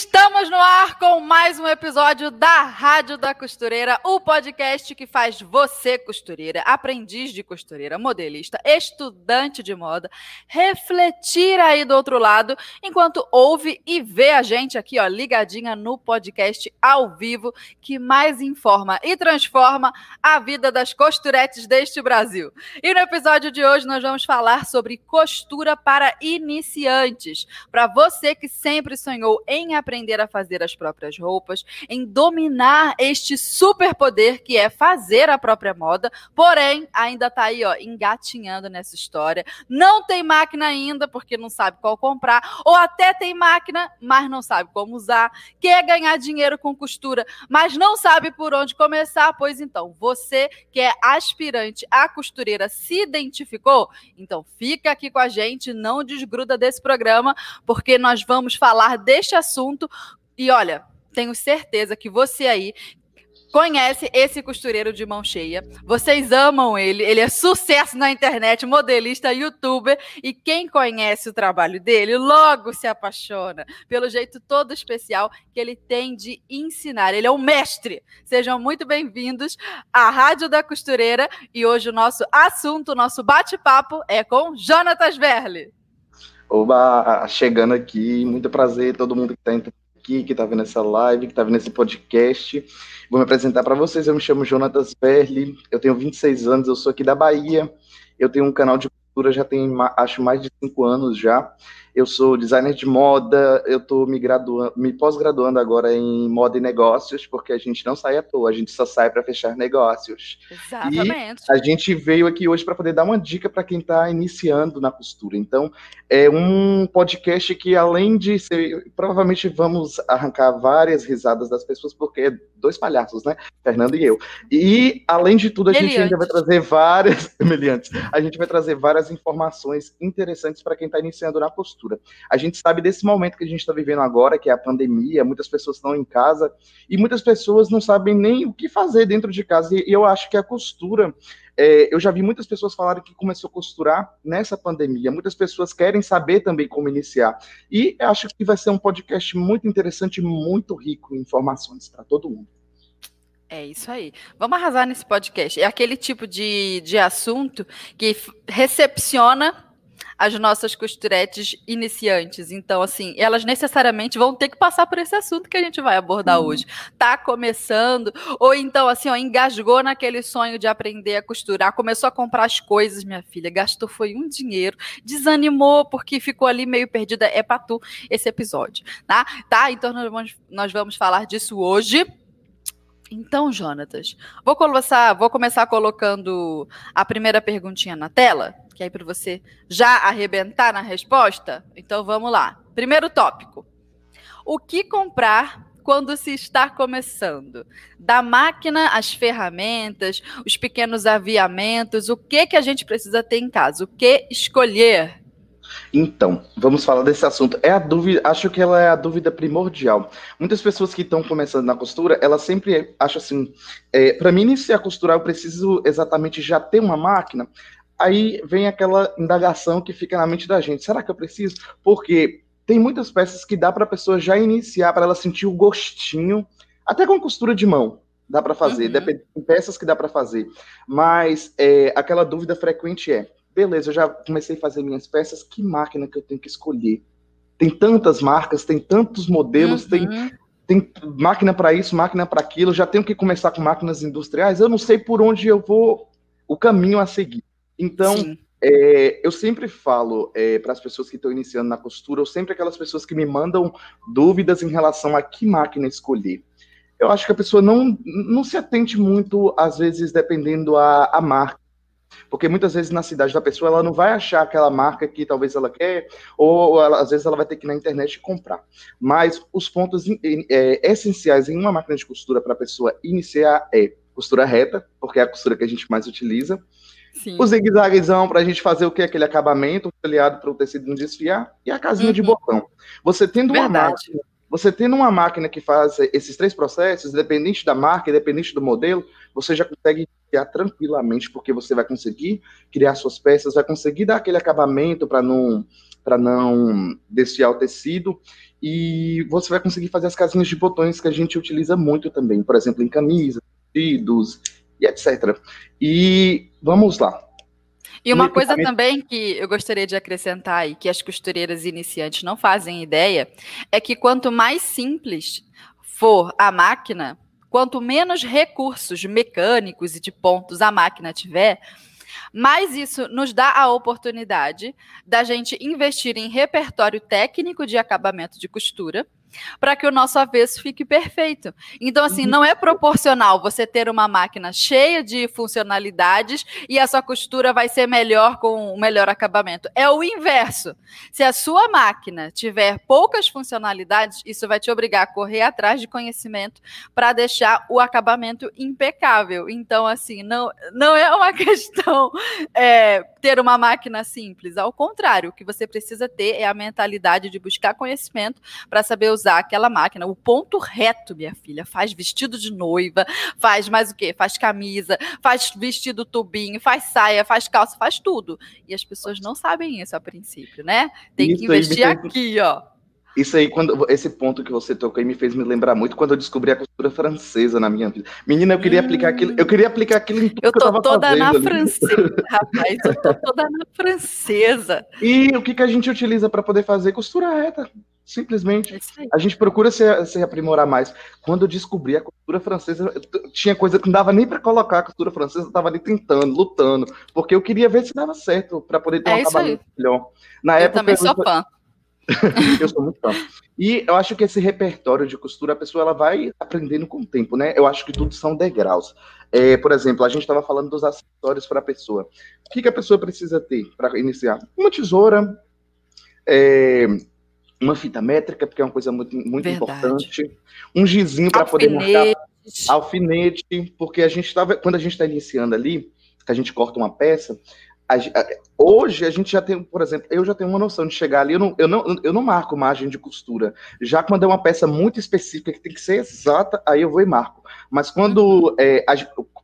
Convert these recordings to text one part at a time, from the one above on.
Estamos no ar com mais um episódio da Rádio da Costureira, o podcast que faz você, costureira, aprendiz de costureira, modelista, estudante de moda, refletir aí do outro lado, enquanto ouve e vê a gente aqui, ó, ligadinha no podcast ao vivo, que mais informa e transforma a vida das costuretes deste Brasil. E no episódio de hoje nós vamos falar sobre costura para iniciantes. Para você que sempre sonhou em aprender a fazer as próprias roupas, em dominar este superpoder que é fazer a própria moda, porém ainda está aí, ó, engatinhando nessa história. Não tem máquina ainda porque não sabe qual comprar, ou até tem máquina, mas não sabe como usar. Quer ganhar dinheiro com costura, mas não sabe por onde começar, pois então, você que é aspirante à costureira se identificou? Então fica aqui com a gente, não desgruda desse programa, porque nós vamos falar deste assunto. E olha, tenho certeza que você aí conhece esse costureiro de mão cheia. Vocês amam ele, ele é sucesso na internet, modelista, youtuber, e quem conhece o trabalho dele logo se apaixona pelo jeito todo especial que ele tem de ensinar. Ele é um mestre. Sejam muito bem-vindos à Rádio da Costureira e hoje o nosso assunto, o nosso bate-papo é com Jonatas Verli. Oba, chegando aqui, muito prazer todo mundo que está aqui, que está vendo essa live, que está vendo esse podcast. Vou me apresentar para vocês, eu me chamo Jonatas Verli, eu tenho 26 anos, eu sou aqui da Bahia, eu tenho um canal de cultura já tem, acho, mais de 5 anos já. Eu sou designer de moda, eu estou me graduando, me pós-graduando agora em moda e negócios, porque a gente não sai à toa, a gente só sai para fechar negócios. Exatamente. E a gente veio aqui hoje para poder dar uma dica para quem está iniciando na costura. Então, é um podcast que, além de ser. Provavelmente vamos arrancar várias risadas das pessoas, porque é dois palhaços, né? Fernando e eu. E, além de tudo, a Meliante. gente ainda vai trazer várias. Meliantes. A gente vai trazer várias informações interessantes para quem está iniciando na costura. A gente sabe desse momento que a gente está vivendo agora, que é a pandemia, muitas pessoas estão em casa e muitas pessoas não sabem nem o que fazer dentro de casa. E eu acho que a costura é, eu já vi muitas pessoas falarem que começou a costurar nessa pandemia. Muitas pessoas querem saber também como iniciar. E acho que vai ser um podcast muito interessante, muito rico em informações para todo mundo. É isso aí. Vamos arrasar nesse podcast. É aquele tipo de, de assunto que recepciona as nossas costuretes iniciantes. Então, assim, elas necessariamente vão ter que passar por esse assunto que a gente vai abordar uhum. hoje. Tá começando, ou então, assim, ó, engasgou naquele sonho de aprender a costurar, começou a comprar as coisas, minha filha, gastou foi um dinheiro, desanimou porque ficou ali meio perdida. É pra tu esse episódio, tá? Tá? Então, nós vamos, nós vamos falar disso hoje. Então, Jonatas, vou começar, vou começar colocando a primeira perguntinha na tela, que aí para você já arrebentar na resposta. Então, vamos lá. Primeiro tópico: o que comprar quando se está começando? Da máquina, as ferramentas, os pequenos aviamentos, o que que a gente precisa ter em casa? O que escolher? Então, vamos falar desse assunto. É a dúvida, acho que ela é a dúvida primordial. Muitas pessoas que estão começando na costura, elas sempre acham assim: é, para mim iniciar a costurar, eu preciso exatamente já ter uma máquina. Aí vem aquela indagação que fica na mente da gente: será que eu preciso? Porque tem muitas peças que dá para a pessoa já iniciar, para ela sentir o gostinho, até com costura de mão dá para fazer, uhum. Depende, tem peças que dá para fazer, mas é, aquela dúvida frequente é: beleza, eu já comecei a fazer minhas peças, que máquina que eu tenho que escolher? Tem tantas marcas, tem tantos modelos, uhum. tem, tem máquina para isso, máquina para aquilo, já tenho que começar com máquinas industriais, eu não sei por onde eu vou, o caminho a seguir. Então, é, eu sempre falo é, para as pessoas que estão iniciando na costura, ou sempre aquelas pessoas que me mandam dúvidas em relação a que máquina escolher. Eu acho que a pessoa não, não se atente muito, às vezes, dependendo a, a marca Porque muitas vezes na cidade da pessoa ela não vai achar aquela marca que talvez ela quer, ou ela, às vezes ela vai ter que ir na internet comprar. Mas os pontos é, essenciais em uma máquina de costura para a pessoa iniciar é costura reta, porque é a costura que a gente mais utiliza. Sim. O zigue-zaguezão para a gente fazer o que? Aquele acabamento aliado para o tecido não desfiar. E a casinha uhum. de botão. Você tendo Verdade. uma máquina você tendo uma máquina que faz esses três processos, independente da marca, independente do modelo, você já consegue criar tranquilamente, porque você vai conseguir criar suas peças, vai conseguir dar aquele acabamento para não para não desfiar o tecido e você vai conseguir fazer as casinhas de botões que a gente utiliza muito também, por exemplo, em camisas, vestidos e etc. E vamos lá. E uma coisa também que eu gostaria de acrescentar e que as costureiras iniciantes não fazem ideia é que quanto mais simples for a máquina, quanto menos recursos mecânicos e de pontos a máquina tiver, mais isso nos dá a oportunidade da gente investir em repertório técnico de acabamento de costura para que o nosso avesso fique perfeito. Então, assim, uhum. não é proporcional você ter uma máquina cheia de funcionalidades e a sua costura vai ser melhor com o melhor acabamento. É o inverso. Se a sua máquina tiver poucas funcionalidades, isso vai te obrigar a correr atrás de conhecimento para deixar o acabamento impecável. Então, assim, não, não é uma questão é, ter uma máquina simples. Ao contrário, o que você precisa ter é a mentalidade de buscar conhecimento para saber usar aquela máquina. O ponto reto, minha filha, faz vestido de noiva, faz mais o quê? Faz camisa, faz vestido tubinho, faz saia, faz calça, faz tudo. E as pessoas não sabem isso a princípio, né? Tem isso que investir aqui, ó. Isso aí, quando esse ponto que você tocou aí me fez me lembrar muito quando eu descobri a costura francesa na minha vida. Menina, eu queria hum. aplicar aquilo, eu queria aplicar aquilo em tudo eu tô que eu toda na ali. francesa, rapaz, eu tô toda na francesa. E o que, que a gente utiliza para poder fazer costura reta? Simplesmente. É a gente procura se, se aprimorar mais. Quando eu descobri a costura francesa, tinha coisa que não dava nem para colocar a costura francesa, eu estava ali tentando, lutando, porque eu queria ver se dava certo para poder ter é um trabalho melhor. Na eu época, também sou eu... fã. eu sou muito fã. E eu acho que esse repertório de costura, a pessoa ela vai aprendendo com o tempo, né? Eu acho que tudo são degraus. É, por exemplo, a gente estava falando dos acessórios para a pessoa. O que, que, a pessoa precisa ter para iniciar? Uma tesoura, é, uma fita métrica, porque é uma coisa muito, muito importante, um gizinho para poder marcar alfinete, porque a gente estava, quando a gente está iniciando ali, que a gente corta uma peça, a, a, hoje a gente já tem, por exemplo, eu já tenho uma noção de chegar ali, eu não, eu não, eu não marco margem de costura. Já quando é uma peça muito específica que tem que ser exata, aí eu vou e marco. Mas quando, uhum. é,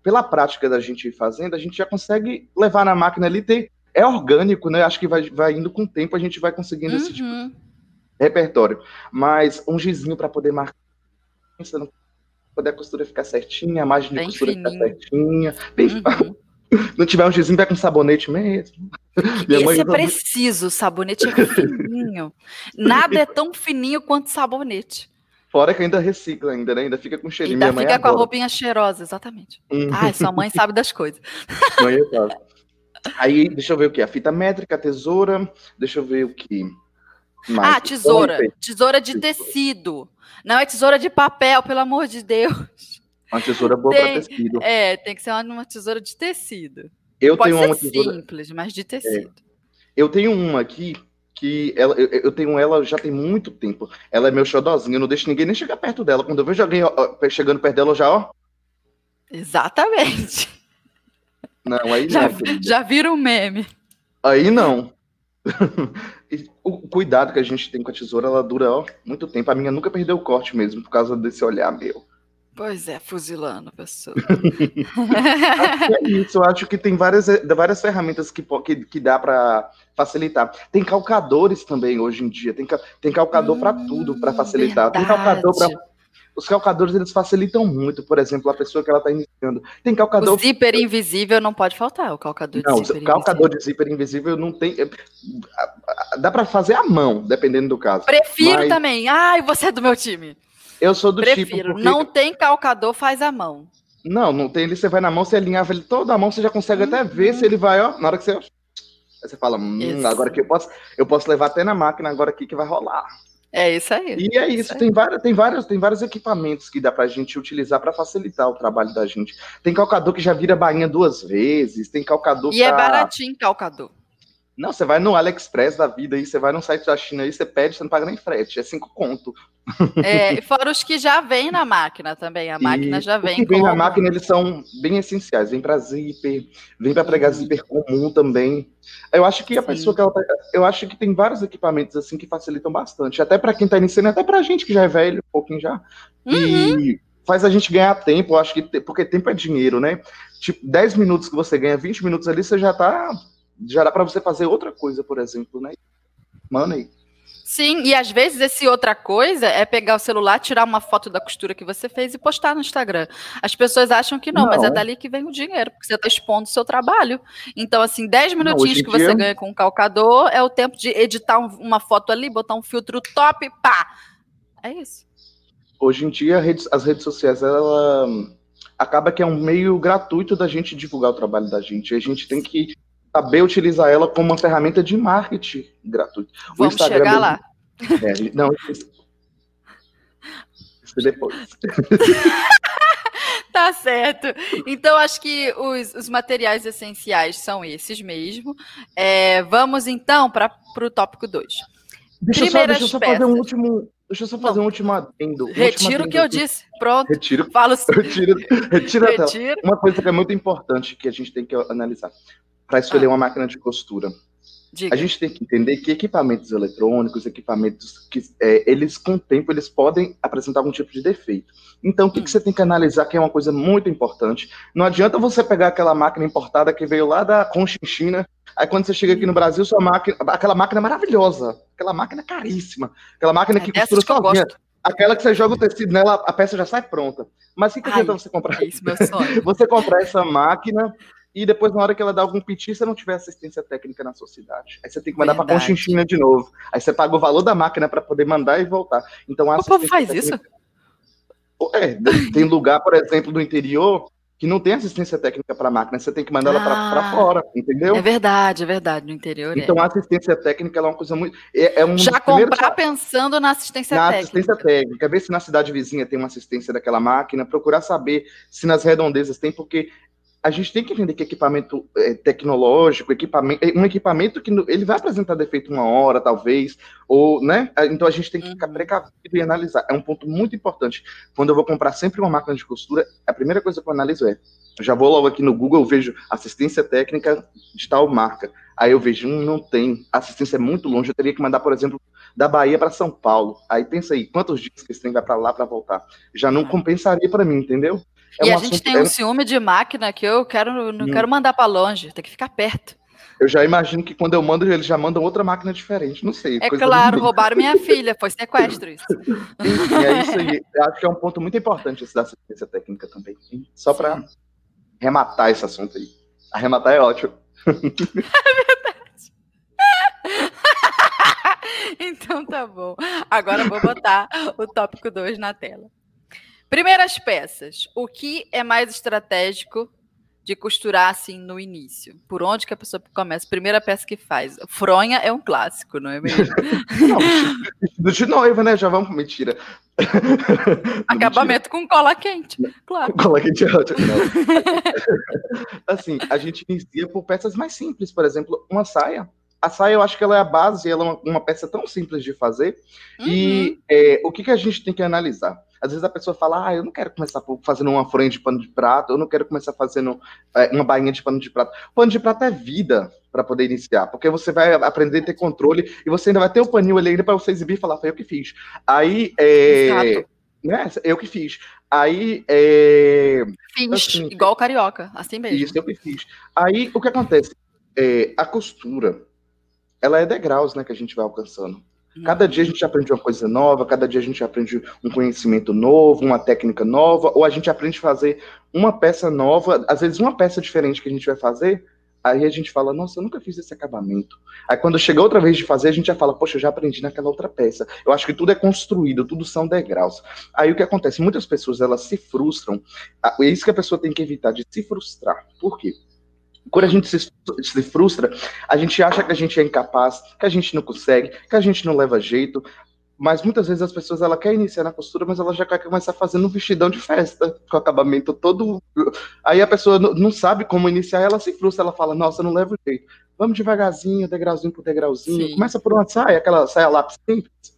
pela prática da gente ir fazendo, a gente já consegue levar na máquina ali, ter, é orgânico, né? Acho que vai, vai indo com o tempo, a gente vai conseguindo uhum. esse tipo de repertório. Mas um gizinho para poder marcar, não poder a costura ficar certinha, a margem de bem costura ficar certinha. Bem, uhum. Não tiver um gizinho, vai com sabonete mesmo. Esse é preciso, o sabonete é fininho. Nada é tão fininho quanto sabonete. Fora que ainda recicla ainda, né? Ainda fica com cheirinho. Ainda fica com a roupinha cheirosa, exatamente. Hum. Ai, sua mãe sabe das coisas. Mãe sabe. Aí, deixa eu ver o que? A fita métrica, a tesoura, deixa eu ver o que. Mais. Ah, tesoura. Tesoura de tecido. Não é tesoura de papel, pelo amor de Deus. Uma tesoura boa para tecido. É, tem que ser uma, tesoura de tecido. Eu Pode tenho uma tesoura... simples, mas de tecido. É. Eu tenho uma aqui que ela, eu, eu, tenho ela já tem muito tempo. Ela é meu xodózinho, eu não deixo ninguém nem chegar perto dela. Quando eu vejo alguém ó, chegando perto dela, eu já, ó. Exatamente. Não, aí já, não. Já vira um meme. Aí não. O cuidado que a gente tem com a tesoura, ela dura ó, muito tempo. A minha nunca perdeu o corte mesmo, por causa desse olhar meu. Pois é, fuzilando a pessoa. é isso, eu acho que tem várias, várias ferramentas que, que, que dá para facilitar. Tem calcadores também hoje em dia, tem, tem calcador hum, para tudo para facilitar. Verdade. Tem calcador para os calcadores eles facilitam muito, por exemplo, a pessoa que ela está iniciando. Tem calcador. O zíper invisível não pode faltar, o calcador não, de zíper Não, calcador invisível. de zíper invisível não tem. É, dá para fazer à mão, dependendo do caso. Prefiro Mas... também. Ai, você é do meu time. Eu sou do Prefiro. tipo. Porque... Não tem calcador, faz à mão. Não, não tem. Ele você vai na mão, você alinhava ele toda a mão, você já consegue uhum. até ver se ele vai, ó. Na hora que você. Aí você fala, hum, agora que eu posso, eu posso levar até na máquina agora aqui que vai rolar. É isso aí. E é isso, isso tem, várias, tem, vários, tem vários equipamentos que dá pra gente utilizar para facilitar o trabalho da gente. Tem calcador que já vira bainha duas vezes, tem calcador E é pra... é baratinho calcador. Não, você vai no AliExpress da vida aí, você vai no site da China aí, você pede, você não paga nem frete, é cinco conto. É, fora os que já vêm na máquina também, a máquina e já vem. Os que vem na máquina, eles são bem essenciais, vem para zíper, vem para pregar zíper comum também. Eu acho que a Sim. pessoa que ela tá, eu acho que tem vários equipamentos assim que facilitam bastante, até para quem está iniciando, até para a gente que já é velho, um pouquinho já. Uhum. E faz a gente ganhar tempo, eu acho que porque tempo é dinheiro, né? Tipo, 10 minutos que você ganha, 20 minutos ali, você já está já dá para você fazer outra coisa, por exemplo, né? Money. Sim, e às vezes esse outra coisa é pegar o celular, tirar uma foto da costura que você fez e postar no Instagram. As pessoas acham que não, não. mas é dali que vem o dinheiro, porque você está expondo o seu trabalho. Então, assim, 10 minutinhos não, que você dia... ganha com o calcador é o tempo de editar um, uma foto ali, botar um filtro top, pá! É isso. Hoje em dia, as redes sociais, ela acaba que é um meio gratuito da gente divulgar o trabalho da gente. A gente tem que saber utilizar ela como uma ferramenta de marketing gratuito. Vamos o Instagram chegar lá. É, não, isso, isso depois. tá certo. Então, acho que os, os materiais essenciais são esses mesmo. É, vamos, então, para o tópico 2. Deixa, só, deixa eu só fazer um último, Deixa eu só fazer Bom, um último adendo. Um retiro o que eu disse. Pronto. Retiro. Falo retiro, retiro, retiro. Uma coisa que é muito importante que a gente tem que analisar para escolher ah. uma máquina de costura. Diga. A gente tem que entender que equipamentos eletrônicos, equipamentos que é, eles com o tempo eles podem apresentar algum tipo de defeito. Então o que, hum. que você tem que analisar que é uma coisa muito importante. Não adianta você pegar aquela máquina importada que veio lá da Conchinchina, aí quando você chega aqui no hum. Brasil, sua máquina, aquela máquina maravilhosa, aquela máquina caríssima, aquela máquina que é, costura sozinha. Aquela que você joga o tecido nela, a peça já sai pronta. Mas o que, que adianta você comprar? É isso, meu sonho. você comprar essa máquina e depois, na hora que ela dá algum piti, você não tiver assistência técnica na sua cidade. Aí você tem que mandar para Conchinchina de novo. Aí você paga o valor da máquina para poder mandar e voltar. Então, a o povo faz técnica... isso? É, tem lugar, por exemplo, do interior que não tem assistência técnica para a máquina, você tem que mandar ah, ela para fora, entendeu? É verdade, é verdade, no interior. É. Então é. a assistência técnica é uma coisa muito. É, é um Já comprar pensando na assistência na técnica. assistência técnica, ver se na cidade vizinha tem uma assistência daquela máquina, procurar saber se nas redondezas tem, porque a gente tem que entender que equipamento é, tecnológico, equipamento, é um equipamento que ele vai apresentar defeito uma hora, talvez, ou, né? Então a gente tem que ficar uhum. precavido e analisar. É um ponto muito importante. Quando eu vou comprar sempre uma máquina de costura, a primeira coisa que eu analiso é, eu já vou logo aqui no Google, eu vejo assistência técnica de tal marca. Aí eu vejo, hum, não tem, a assistência é muito longe, eu teria que mandar, por exemplo, da Bahia para São Paulo. Aí pensa aí, quantos dias que esse trem vai para lá para voltar? Já não compensaria para mim, entendeu? É e um a gente tem um é... ciúme de máquina que eu quero, não hum. quero mandar para longe, tem que ficar perto. Eu já imagino que quando eu mando, eles já mandam outra máquina diferente, não sei. É claro, roubaram minha filha, foi sequestro isso. Enfim, é isso aí. Eu acho que é um ponto muito importante esse da assistência técnica também. Só para rematar esse assunto aí. Arrematar é ótimo. É verdade. então tá bom. Agora eu vou botar o tópico 2 na tela. Primeiras peças. O que é mais estratégico de costurar assim no início? Por onde que a pessoa começa? Primeira peça que faz. Fronha é um clássico, não é mesmo? não, de noiva, né? Já vamos. Mentira. Acabamento mentira. com cola quente. Claro. Com cola quente é ótimo. assim, a gente inicia por peças mais simples. Por exemplo, uma saia a saia eu acho que ela é a base, ela é uma, uma peça tão simples de fazer. Uhum. E é, o que, que a gente tem que analisar? Às vezes a pessoa fala, ah, eu não quero começar fazendo uma fronha de pano de prato, eu não quero começar fazendo é, uma bainha de pano de prato. Pano de prato é vida para poder iniciar, porque você vai aprender a ter controle e você ainda vai ter o paninho ali para você exibir e falar, foi eu que fiz. Aí, é, né, eu que fiz. Aí, é, Fiz, assim, igual carioca, assim mesmo. Isso, eu que fiz. Aí, o que acontece? É, a costura, ela é degraus, né, que a gente vai alcançando. Cada dia a gente aprende uma coisa nova, cada dia a gente aprende um conhecimento novo, uma técnica nova, ou a gente aprende a fazer uma peça nova, às vezes uma peça diferente que a gente vai fazer, aí a gente fala, nossa, eu nunca fiz esse acabamento. Aí quando chega outra vez de fazer, a gente já fala, poxa, eu já aprendi naquela outra peça. Eu acho que tudo é construído, tudo são degraus. Aí o que acontece? Muitas pessoas, elas se frustram, é isso que a pessoa tem que evitar, de se frustrar. Por quê? Quando a gente se, se, frustra, a gente acha que a gente é incapaz, que a gente não consegue, que a gente não leva jeito. mas muitas vezes as pessoas ela quer iniciar na costura, mas ela já quer começar fazendo um vestidão de festa, com acabamento todo. Aí a pessoa não sabe como iniciar, ela se frustra, ela fala: Nossa, não leva jeito. Vamos devagarzinho, degrauzinho por degrauzinho. Sim. Começa por uma saia, aquela saia lápis simples.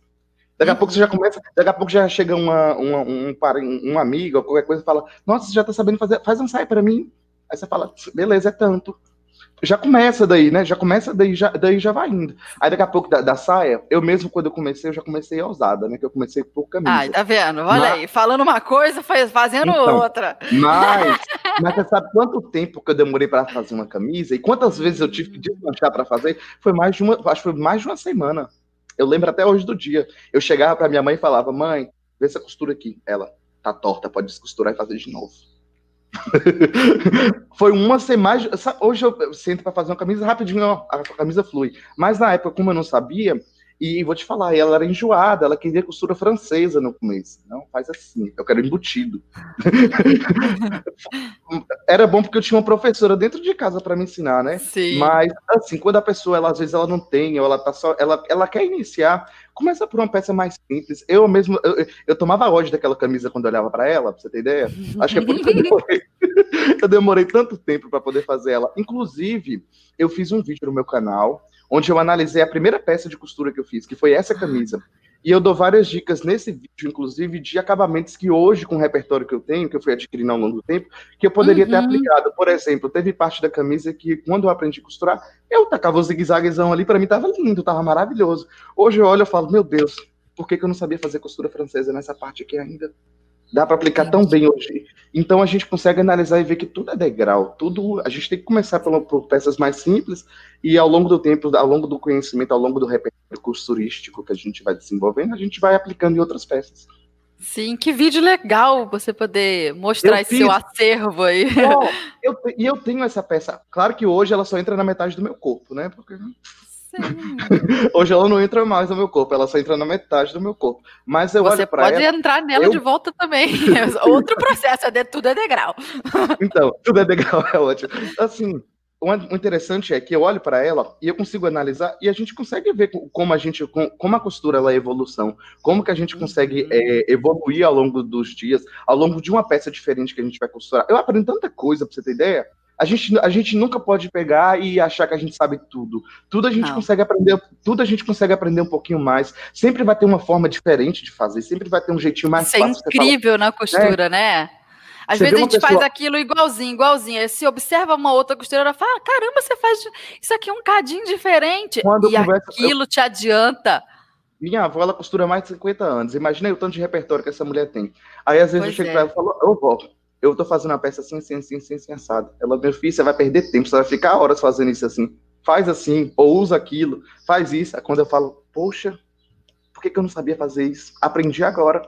Daqui a pouco você já começa, daqui a pouco já chega uma, uma, um, um, um amigo ou qualquer coisa e fala: Nossa, você já tá sabendo fazer, faz um saia para mim. Aí você fala: Beleza, é tanto já começa daí, né? Já começa daí, já, daí já vai indo. Aí daqui a pouco da, da, saia, eu mesmo quando eu comecei, eu já comecei ousada, né? Que eu comecei por caminho. Ai, tá vendo? Olha mas... aí, falando uma coisa, fazendo então, outra. Mas, mas você sabe quanto tempo que eu demorei para fazer uma camisa e quantas vezes eu tive que desmanchar para fazer? Foi mais de uma, acho que foi mais de uma semana. Eu lembro até hoje do dia. Eu chegava para minha mãe e falava: "Mãe, vê essa costura aqui". Ela: "Tá torta, pode descosturar e fazer de novo". Foi uma semana. Hoje eu sento para fazer uma camisa rapidinho, ó, a camisa flui. Mas na época, como eu não sabia, e vou te falar, ela era enjoada, ela queria costura francesa no começo. Não, faz assim, eu quero embutido. era bom porque eu tinha uma professora dentro de casa para me ensinar, né? Sim. Mas assim, quando a pessoa, ela, às vezes ela não tem, ou ela tá só, ela, ela quer iniciar, começa por uma peça mais simples. Eu mesmo, eu, eu tomava ódio daquela camisa quando eu olhava para ela, pra você ter ideia. Acho que é por isso que eu demorei, eu demorei tanto tempo para poder fazer ela. Inclusive, eu fiz um vídeo no meu canal onde eu analisei a primeira peça de costura que eu fiz, que foi essa camisa. E eu dou várias dicas nesse vídeo, inclusive, de acabamentos que hoje, com o repertório que eu tenho, que eu fui adquirindo ao longo do tempo, que eu poderia uhum. ter aplicado. Por exemplo, teve parte da camisa que, quando eu aprendi a costurar, eu tacava o zigue-zaguezão ali, para mim tava lindo, tava maravilhoso. Hoje eu olho e falo, meu Deus, por que, que eu não sabia fazer costura francesa nessa parte aqui ainda? Dá para aplicar tão bem hoje. Então a gente consegue analisar e ver que tudo é degrau. Tudo a gente tem que começar por, por peças mais simples e ao longo do tempo, ao longo do conhecimento, ao longo do repertório costurístico que a gente vai desenvolvendo, a gente vai aplicando em outras peças. Sim, que vídeo legal você poder mostrar eu esse fiz... seu acervo aí. Oh, eu, e eu tenho essa peça. Claro que hoje ela só entra na metade do meu corpo, né? Porque Hoje ela não entra mais no meu corpo, ela só entra na metade do meu corpo. Mas eu Você olho para ela. Pode entrar nela eu... de volta também. Outro processo, é tudo é degrau. Então, tudo é degrau, é ótimo. Assim, o interessante é que eu olho para ela e eu consigo analisar e a gente consegue ver como a gente, como a costura ela é evolução, como que a gente consegue é, evoluir ao longo dos dias, ao longo de uma peça diferente que a gente vai costurar. Eu aprendo tanta coisa, para você ter ideia a gente, a gente nunca pode pegar e achar que a gente sabe tudo. Tudo a gente Não. consegue aprender, tudo a gente consegue aprender um pouquinho mais. Sempre vai ter uma forma diferente de fazer, sempre vai ter um jeitinho mais Isso é fácil. é incrível na costura, é. né? Às você vezes a gente pessoa... faz aquilo igualzinho, igualzinho. Aí se observa uma outra costureira fala: caramba, você faz isso aqui é um cadinho diferente. Quando e converso, aquilo eu... te adianta. Minha avó, ela costura mais de 50 anos. Imaginei o tanto de repertório que essa mulher tem. Aí, às vezes, pois eu chego é. pra ela e falo, ô, vó, eu tô fazendo uma peça assim, assim, assim, assim, assim, assado. Ela, meu filho, você vai perder tempo, você vai ficar horas fazendo isso assim. Faz assim, ou usa aquilo, faz isso. Aí quando eu falo, poxa, por que, que eu não sabia fazer isso? Aprendi agora.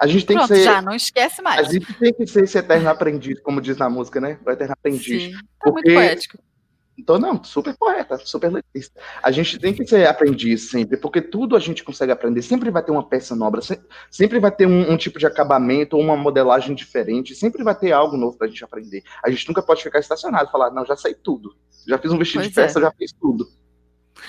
A gente tem Pronto, que ser. Já, não esquece mais. A gente tem que ser esse eterno aprendiz, como diz na música, né? O eterno aprendiz. Sim, tá porque... muito poético. Então, não, super poeta, super letrista. A gente tem que ser aprendiz sempre, porque tudo a gente consegue aprender. Sempre vai ter uma peça nova, sempre vai ter um, um tipo de acabamento ou uma modelagem diferente, sempre vai ter algo novo para a gente aprender. A gente nunca pode ficar estacionado e falar, não, já sei tudo. Já fiz um vestido pois de peça, é. já fiz tudo.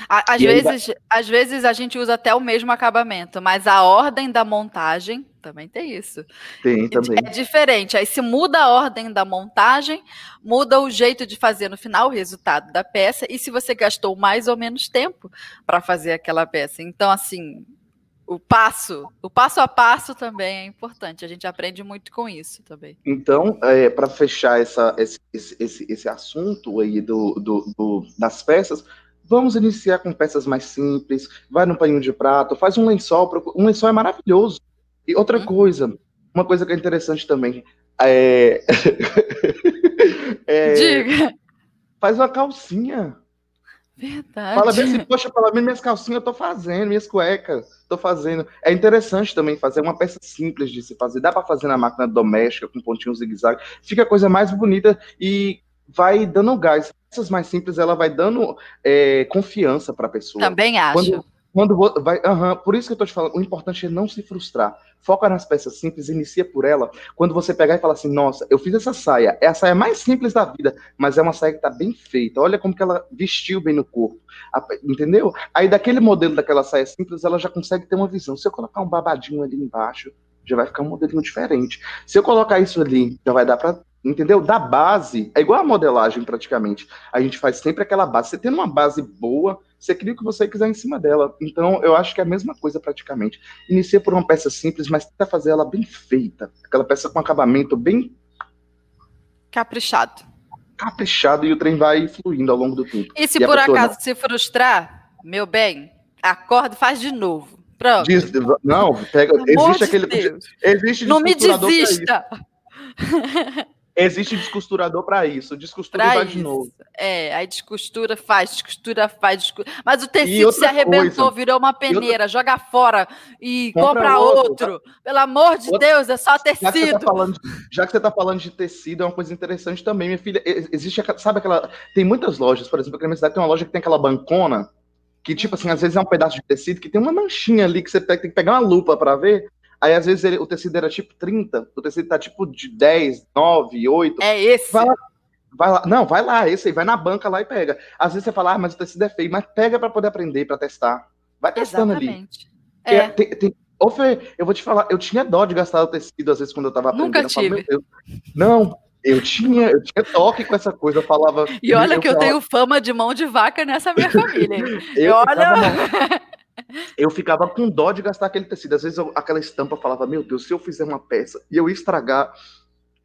Às vezes, às vezes a gente usa até o mesmo acabamento, mas a ordem da montagem também tem isso. Tem também. É diferente. Aí se muda a ordem da montagem, muda o jeito de fazer no final o resultado da peça e se você gastou mais ou menos tempo para fazer aquela peça. Então assim, o passo, o passo a passo também é importante. A gente aprende muito com isso também. Então, é, para fechar essa, esse, esse, esse assunto aí do, do, do, das peças, Vamos iniciar com peças mais simples, vai no paninho de prato, faz um lençol, um lençol é maravilhoso. E outra coisa, uma coisa que é interessante também, é... é... Diga. Faz uma calcinha. Verdade. Fala bem assim, poxa, pelo menos minhas calcinhas eu tô fazendo, minhas cuecas, tô fazendo. É interessante também fazer uma peça simples de se fazer. Dá para fazer na máquina doméstica, com pontinho zigue-zague. Fica a coisa mais bonita e vai dando gás. Essas mais simples, ela vai dando é, confiança para a pessoa. Também acho. Quando, Quando vai, uhum, por isso que eu tô te falando, o importante é não se frustrar. Foca nas peças simples, inicia por ela. Quando você pegar e falar assim, nossa, eu fiz essa saia, é a saia mais simples da vida, mas é uma saia que tá bem feita. Olha como que ela vestiu bem no corpo. Entendeu? Aí daquele modelo daquela saia simples, ela já consegue ter uma visão. Se eu colocar um babadinho ali embaixo, já vai ficar um modelinho diferente. Se eu colocar isso ali, já vai dar para entendeu? Da base, é igual a modelagem praticamente. A gente faz sempre aquela base. Você tendo uma base boa, você cria o que você quiser em cima dela. Então, eu acho que é a mesma coisa praticamente. Inicia por uma peça simples, mas tenta fazer ela bem feita. Aquela peça com acabamento bem caprichado. Caprichado e o trem vai fluindo ao longo do tempo. E se e por acaso não... se frustrar, meu bem, acorda e faz de novo. Pronto. Diz, não, pega. existe aquele. Deus. Existe não me desista. Existe descosturador para isso. Descostura pra e vai de novo. É, aí descostura, faz, descostura, faz. Descostura. Mas o tecido se arrebentou, coisa, virou uma peneira, outra... joga fora e compra, compra outro. outro. Pelo amor de outra... Deus, é só tecido. Já que, tá falando, já que você está falando de tecido, é uma coisa interessante também, minha filha. Existe, sabe aquela. Tem muitas lojas, por exemplo, aqui na minha cidade tem uma loja que tem aquela bancona que, tipo assim, às vezes é um pedaço de tecido que tem uma manchinha ali que você tem que pegar uma lupa para ver. Aí, às vezes, ele, o tecido era tipo 30, o tecido tá tipo de 10, 9, 8. É esse? Vai lá, vai lá. Não, vai lá, esse aí, vai na banca lá e pega. Às vezes você fala, ah, mas o tecido é feio, mas pega para poder aprender, para testar. Vai testando Exatamente. ali. É. Tem, tem, Ô, Fê, eu vou te falar, eu tinha dó de gastar o tecido, às vezes, quando eu tava aprendendo. Nunca tive. Falo, não, eu tinha, eu tinha toque com essa coisa, eu falava. E olha eu que eu falava... tenho fama de mão de vaca nessa minha família. eu olha. eu ficava com dó de gastar aquele tecido. Às vezes eu, aquela estampa falava, meu Deus, se eu fizer uma peça e eu estragar,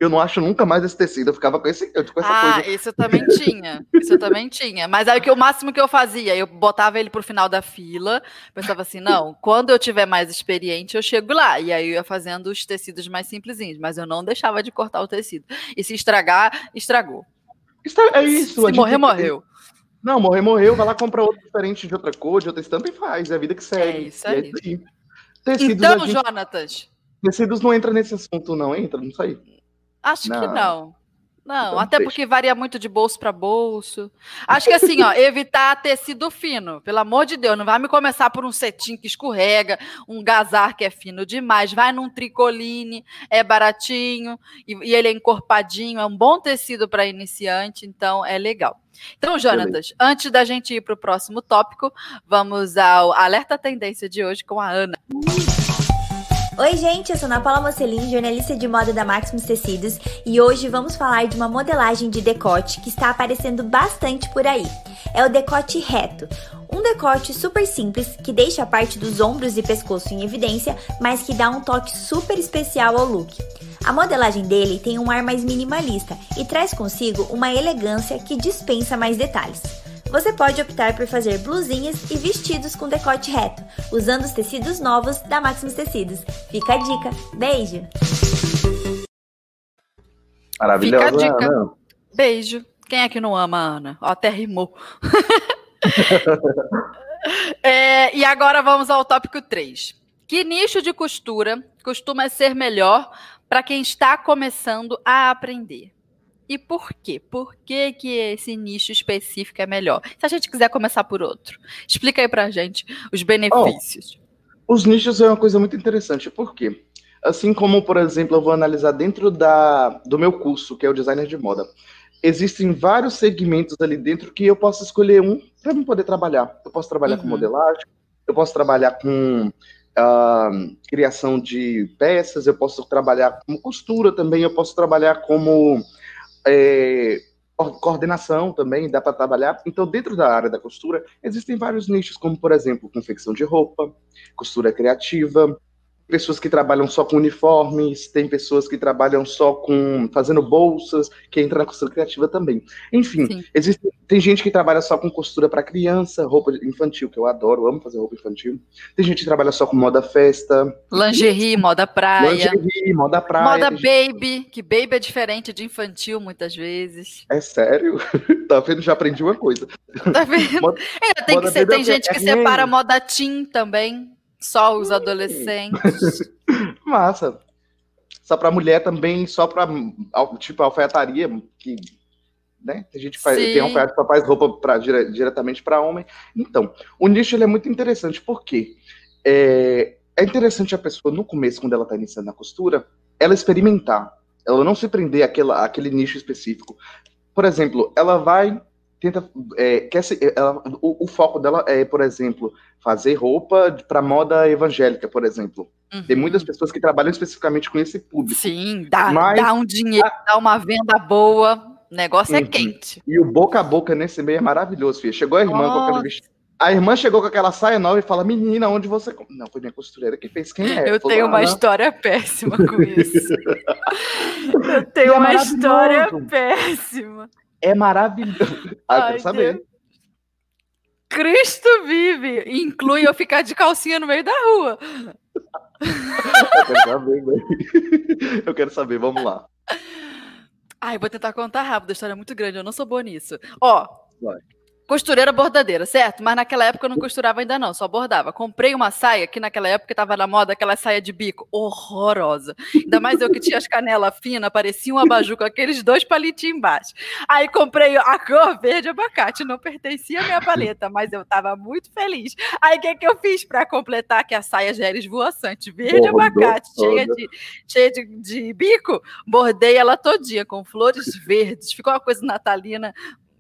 eu não acho nunca mais esse tecido. Eu ficava com, esse, com essa ah, coisa. isso eu também tinha. Isso eu também tinha. Mas aí que o máximo que eu fazia, eu botava ele pro final da fila, pensava assim, não, quando eu tiver mais experiente, eu chego lá. E aí eu ia fazendo os tecidos mais simplesinhos, mas eu não deixava de cortar o tecido. E se estragar, estragou. É isso. Se morrer, morreu. Não, morrer, morreu, vai lá comprar outro diferente de outra cor, de outra estampa e faz. É a vida que segue. É isso aí. É isso Tecidos, então, gente... Jonatas. Tecidos não entra nesse assunto, não entra? Não sei. Acho não. que não. Não, então, até deixa. porque varia muito de bolso para bolso. Acho que assim, ó, evitar tecido fino. Pelo amor de Deus, não vai me começar por um cetim que escorrega, um gazar que é fino demais. Vai num tricoline, é baratinho e, e ele é encorpadinho, é um bom tecido para iniciante, então é legal. Então, Jonatas, antes da gente ir para o próximo tópico, vamos ao alerta tendência de hoje com a Ana. Oi, gente, eu sou Ana Paula Mocelin, jornalista de moda da Maximus Tecidos, e hoje vamos falar de uma modelagem de decote que está aparecendo bastante por aí. É o decote reto. Um decote super simples que deixa a parte dos ombros e pescoço em evidência, mas que dá um toque super especial ao look. A modelagem dele tem um ar mais minimalista e traz consigo uma elegância que dispensa mais detalhes. Você pode optar por fazer blusinhas e vestidos com decote reto, usando os tecidos novos da Maximus Tecidos. Fica a dica. Beijo! Maravilhosa, Fica a dica. Ana. Beijo. Quem é que não ama a Ana? Ó, até rimou. é, e agora vamos ao tópico 3. Que nicho de costura costuma ser melhor para quem está começando a aprender? E por quê? Por que, que esse nicho específico é melhor? Se a gente quiser começar por outro, explica aí pra gente os benefícios. Oh, os nichos é uma coisa muito interessante, por quê? Assim como, por exemplo, eu vou analisar dentro da, do meu curso, que é o designer de moda. Existem vários segmentos ali dentro que eu posso escolher um para eu poder trabalhar. Eu posso trabalhar uhum. com modelagem, eu posso trabalhar com uh, criação de peças, eu posso trabalhar como costura também, eu posso trabalhar como é, coordenação também, dá para trabalhar. Então, dentro da área da costura, existem vários nichos, como, por exemplo, confecção de roupa, costura criativa, pessoas que trabalham só com uniformes, tem pessoas que trabalham só com fazendo bolsas, que entra na costura criativa também. Enfim, existe, tem gente que trabalha só com costura para criança, roupa infantil, que eu adoro, amo fazer roupa infantil. Tem gente que trabalha só com moda festa. Lingerie, moda praia. Lingerie, moda praia. Moda baby, gente... que baby é diferente de infantil muitas vezes. É sério? tá vendo? Já aprendi uma coisa. Tá vendo? Moda, é, tem, ser, tem é gente que separa moda teen também. Só os adolescentes. Massa. Só para mulher também, só para tipo alfaiataria, que né? Tem gente que faz, tem um que faz roupa pra, dire, diretamente para homem. Então, o nicho ele é muito interessante, porque é, é interessante a pessoa, no começo, quando ela está iniciando na costura, ela experimentar. Ela não se prender àquela, àquele nicho específico. Por exemplo, ela vai tenta é, quer se, ela, o, o, foco dela é, por exemplo, fazer roupa para moda evangélica, por exemplo. Uhum. Tem muitas pessoas que trabalham especificamente com esse público. Sim, dá, mas, dá um dinheiro, a... dá uma venda boa. O negócio é uhum. é quente. E o boca a boca nesse meio é maravilhoso, filha. Chegou a irmã Nossa. com aquele vestido. A irmã chegou com aquela saia nova e fala: Menina, onde você. Não, foi minha costureira que fez. Quem é? Eu tenho uma história péssima com isso. Eu tenho é uma história péssima. É maravilhoso. Ah, eu quero saber. Deus. Cristo vive! Inclui eu ficar de calcinha no meio da rua. eu quero saber, Eu quero saber, vamos lá. Ai, vou tentar contar rápido, a história é muito grande, eu não sou boa nisso. Ó, Vai costureira bordadeira, certo? Mas naquela época eu não costurava ainda não, só bordava. Comprei uma saia que naquela época estava na moda, aquela saia de bico, horrorosa. Ainda mais eu que tinha as canelas finas, parecia um abajur com aqueles dois palitinhos embaixo. Aí comprei a cor verde abacate, não pertencia à minha paleta, mas eu estava muito feliz. Aí o que, que eu fiz para completar que a saia já era esvoaçante? Verde abacate, cheia, de, cheia de, de bico, bordei ela todinha com flores verdes. Ficou uma coisa natalina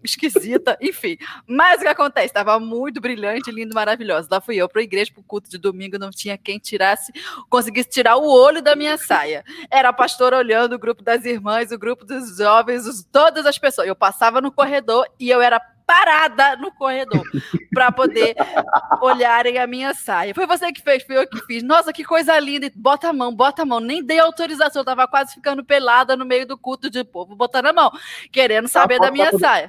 esquisita, enfim. Mas o que acontece? Estava muito brilhante, lindo, maravilhoso. Lá fui eu para a igreja, para o culto de domingo, não tinha quem tirasse, conseguisse tirar o olho da minha saia. Era a pastora olhando, o grupo das irmãs, o grupo dos jovens, os, todas as pessoas. Eu passava no corredor e eu era parada no corredor para poder olharem a minha saia. Foi você que fez, foi eu que fiz. Nossa, que coisa linda. Bota a mão, bota a mão. Nem dei autorização, eu tava quase ficando pelada no meio do culto de povo, botando a mão, querendo saber da minha saia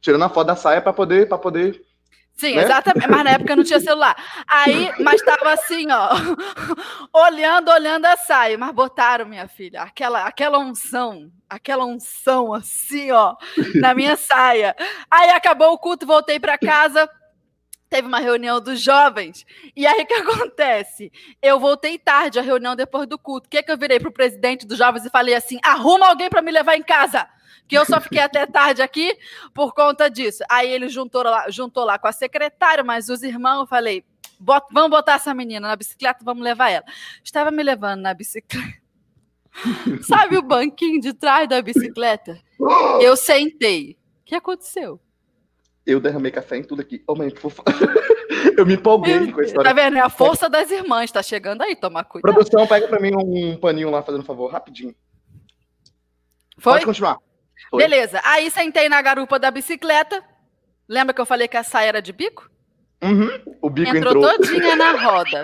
tirando a foto da saia para poder, para poder Sim, né? exatamente. Mas na época não tinha celular. Aí, mas estava assim, ó, olhando, olhando a saia. Mas botaram, minha filha, aquela, aquela unção, aquela unção assim, ó, na minha saia. Aí acabou o culto, voltei para casa. Teve uma reunião dos jovens. E aí o que acontece? Eu voltei tarde à reunião depois do culto. O que, que eu virei para o presidente dos jovens e falei assim: arruma alguém para me levar em casa que eu só fiquei até tarde aqui por conta disso. Aí ele juntou lá, juntou lá com a secretária, mas os irmãos, eu falei, bot, vamos botar essa menina na bicicleta, vamos levar ela. Estava me levando na bicicleta. Sabe o banquinho de trás da bicicleta? Eu sentei. O que aconteceu? Eu derramei café em tudo aqui. Oh, mãe, por favor. Eu me empolguei eu, com a história. Tá vendo? É a força das irmãs. Tá chegando aí, toma cuidado. Produção, pega pra mim um paninho lá, fazendo um favor, rapidinho. Foi? Pode continuar. Foi. Beleza. Aí sentei na garupa da bicicleta. Lembra que eu falei que a saia era de bico? Uhum. O bico entrou. Entrou todinha na roda.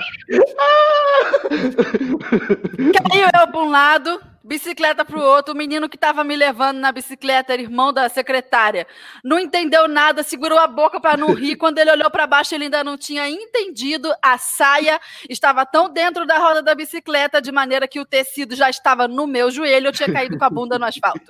Caiu eu para um lado, bicicleta para o outro. O menino que estava me levando na bicicleta era irmão da secretária. Não entendeu nada, segurou a boca para não rir. Quando ele olhou para baixo, ele ainda não tinha entendido. A saia estava tão dentro da roda da bicicleta, de maneira que o tecido já estava no meu joelho. Eu tinha caído com a bunda no asfalto.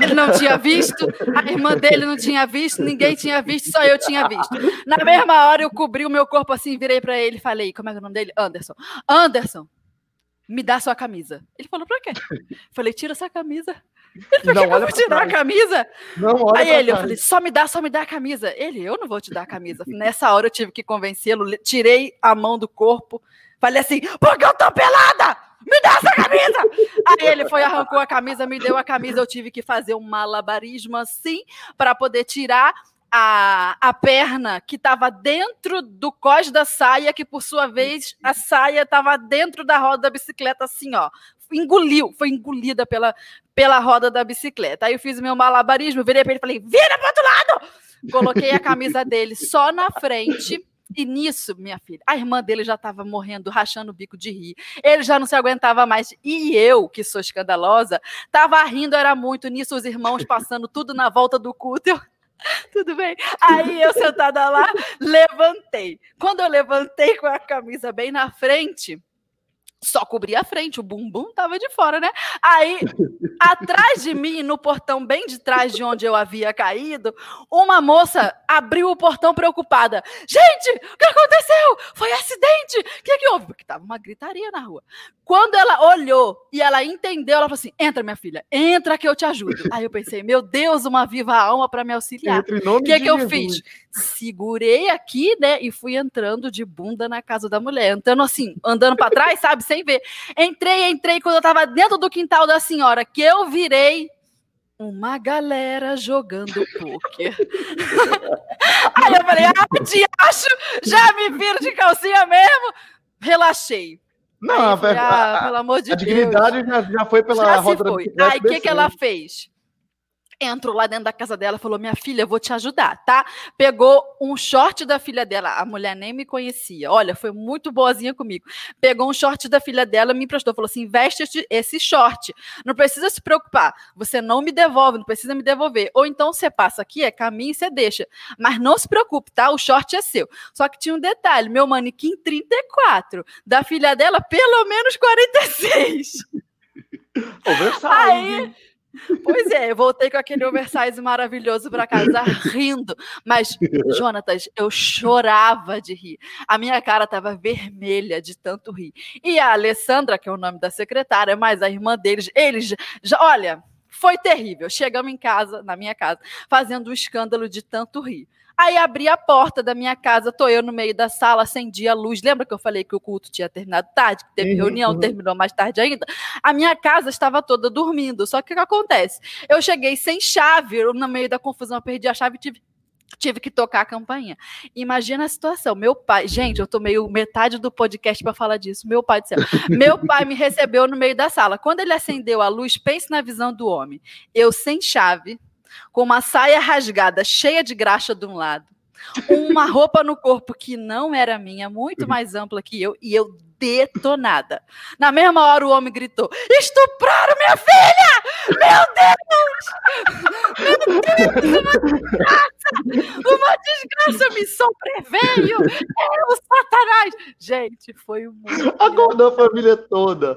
Ele não tinha visto, a irmã dele não tinha visto, ninguém tinha visto, só eu tinha visto. Na mesma hora, eu cobri o meu corpo assim, virei para ele e falei: Como é, é o nome dele? Anderson. Anderson, me dá sua camisa. Ele falou, pra quê? Falei, tira essa camisa. Ele, que eu vou tirar a camisa? Não, olha Aí ele, eu falei, só me dá, só me dá a camisa. Ele, eu não vou te dar a camisa. Nessa hora eu tive que convencê-lo, tirei a mão do corpo, falei assim, porque eu tô pelada! Me dá essa camisa! Aí ele foi, arrancou a camisa, me deu a camisa, eu tive que fazer um malabarismo assim, para poder tirar a, a perna que estava dentro do cós da saia, que por sua vez a saia estava dentro da roda da bicicleta, assim, ó. Engoliu, foi engolida pela, pela roda da bicicleta. Aí eu fiz meu malabarismo, virei para ele e falei: vira para outro lado! Coloquei a camisa dele só na frente. E nisso, minha filha, a irmã dele já estava morrendo, rachando o bico de rir. Ele já não se aguentava mais. E eu, que sou escandalosa, estava rindo, era muito. Nisso, os irmãos passando tudo na volta do. Eu, Tudo bem? Aí eu sentada lá, levantei. Quando eu levantei com a camisa bem na frente, só cobria a frente, o bumbum tava de fora, né? Aí, atrás de mim, no portão bem de trás de onde eu havia caído, uma moça abriu o portão preocupada. Gente, o que aconteceu? Foi acidente! O que, que houve? Porque tava uma gritaria na rua. Quando ela olhou e ela entendeu, ela falou assim: entra, minha filha, entra que eu te ajudo. Aí eu pensei, meu Deus, uma viva alma para me auxiliar. O que, que eu fiz? Segurei aqui, né? E fui entrando de bunda na casa da mulher. Entrando assim, andando para trás, sabe? Sem ver. Entrei, entrei. Quando eu tava dentro do quintal da senhora, que eu virei, uma galera jogando poker. Aí eu falei, ah, te acho, já me viro de calcinha mesmo. Relaxei. Não, falei, ah, a, pelo amor de a Deus. dignidade já, já foi pela já roda foi. Aí o que, que ela fez? Entrou lá dentro da casa dela, falou: Minha filha, eu vou te ajudar, tá? Pegou um short da filha dela, a mulher nem me conhecia, olha, foi muito boazinha comigo. Pegou um short da filha dela, me emprestou, falou assim: veste esse short, não precisa se preocupar, você não me devolve, não precisa me devolver. Ou então você passa aqui, é caminho e você deixa. Mas não se preocupe, tá? O short é seu. Só que tinha um detalhe: meu manequim 34, da filha dela, pelo menos 46. Oversize. Aí. Pois é, eu voltei com aquele oversize maravilhoso para casa rindo. Mas, Jonatas, eu chorava de rir. A minha cara estava vermelha de tanto rir. E a Alessandra, que é o nome da secretária, mas a irmã deles, eles já, olha, foi terrível. Chegamos em casa, na minha casa, fazendo um escândalo de tanto rir. Aí abri a porta da minha casa, tô eu no meio da sala, acendi a luz. Lembra que eu falei que o culto tinha terminado tarde, que teve uhum, reunião, uhum. terminou mais tarde ainda? A minha casa estava toda dormindo. Só que o que acontece? Eu cheguei sem chave, no meio da confusão, eu perdi a chave e tive tive que tocar a campainha. Imagina a situação. Meu pai, gente, eu tomei metade do podcast para falar disso. Meu pai do céu. Meu pai me recebeu no meio da sala. Quando ele acendeu a luz, pense na visão do homem. Eu sem chave, com uma saia rasgada, cheia de graxa de um lado, uma roupa no corpo que não era minha, muito mais ampla que eu, e eu detonada. Na mesma hora o homem gritou: Estupraram minha filha! Meu Deus! Meu Deus, uma desgraça! Uma desgraça me sobreveio! É o Satanás! Gente, foi um. Acordou a família toda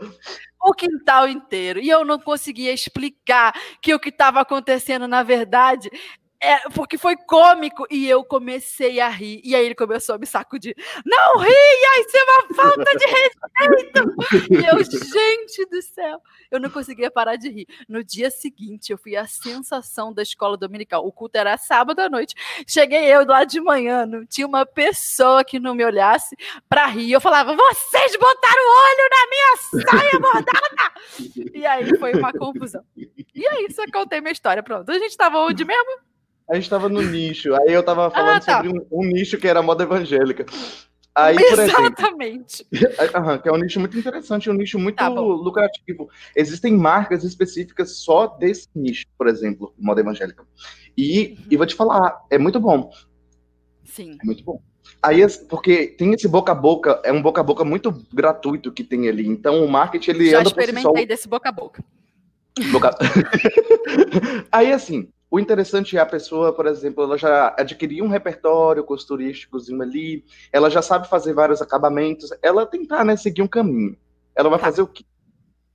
o quintal inteiro. E eu não conseguia explicar que o que estava acontecendo, na verdade, é, porque foi cômico e eu comecei a rir. E aí ele começou a me sacudir. Não ria, isso é uma falta de respeito! E eu, gente do céu, eu não conseguia parar de rir. No dia seguinte, eu fui a sensação da escola dominical. O culto era sábado à noite. Cheguei eu lá de manhã, não tinha uma pessoa que não me olhasse para rir. Eu falava: vocês botaram o olho na minha saia bordada! e aí foi uma confusão. E aí, isso eu contei minha história. Pronto. A gente estava onde mesmo? A gente tava no nicho. Aí eu tava falando ah, tá. sobre um, um, nicho que era moda evangélica. Aí, Exatamente. Exemplo, que é um nicho muito interessante, um nicho muito tá lucrativo. Existem marcas específicas só desse nicho, por exemplo, moda evangélica. E, uhum. e vou te falar, é muito bom. Sim. É muito bom. Aí, porque tem esse boca a boca, é um boca a boca muito gratuito que tem ali. Então, o marketing, ele Já anda experimentei por si só... desse boca a boca. boca... Aí, assim, o interessante é a pessoa, por exemplo, ela já adquiriu um repertório costurísticozinho ali, ela já sabe fazer vários acabamentos, ela tentar né, seguir um caminho. Ela vai tá. fazer o quê?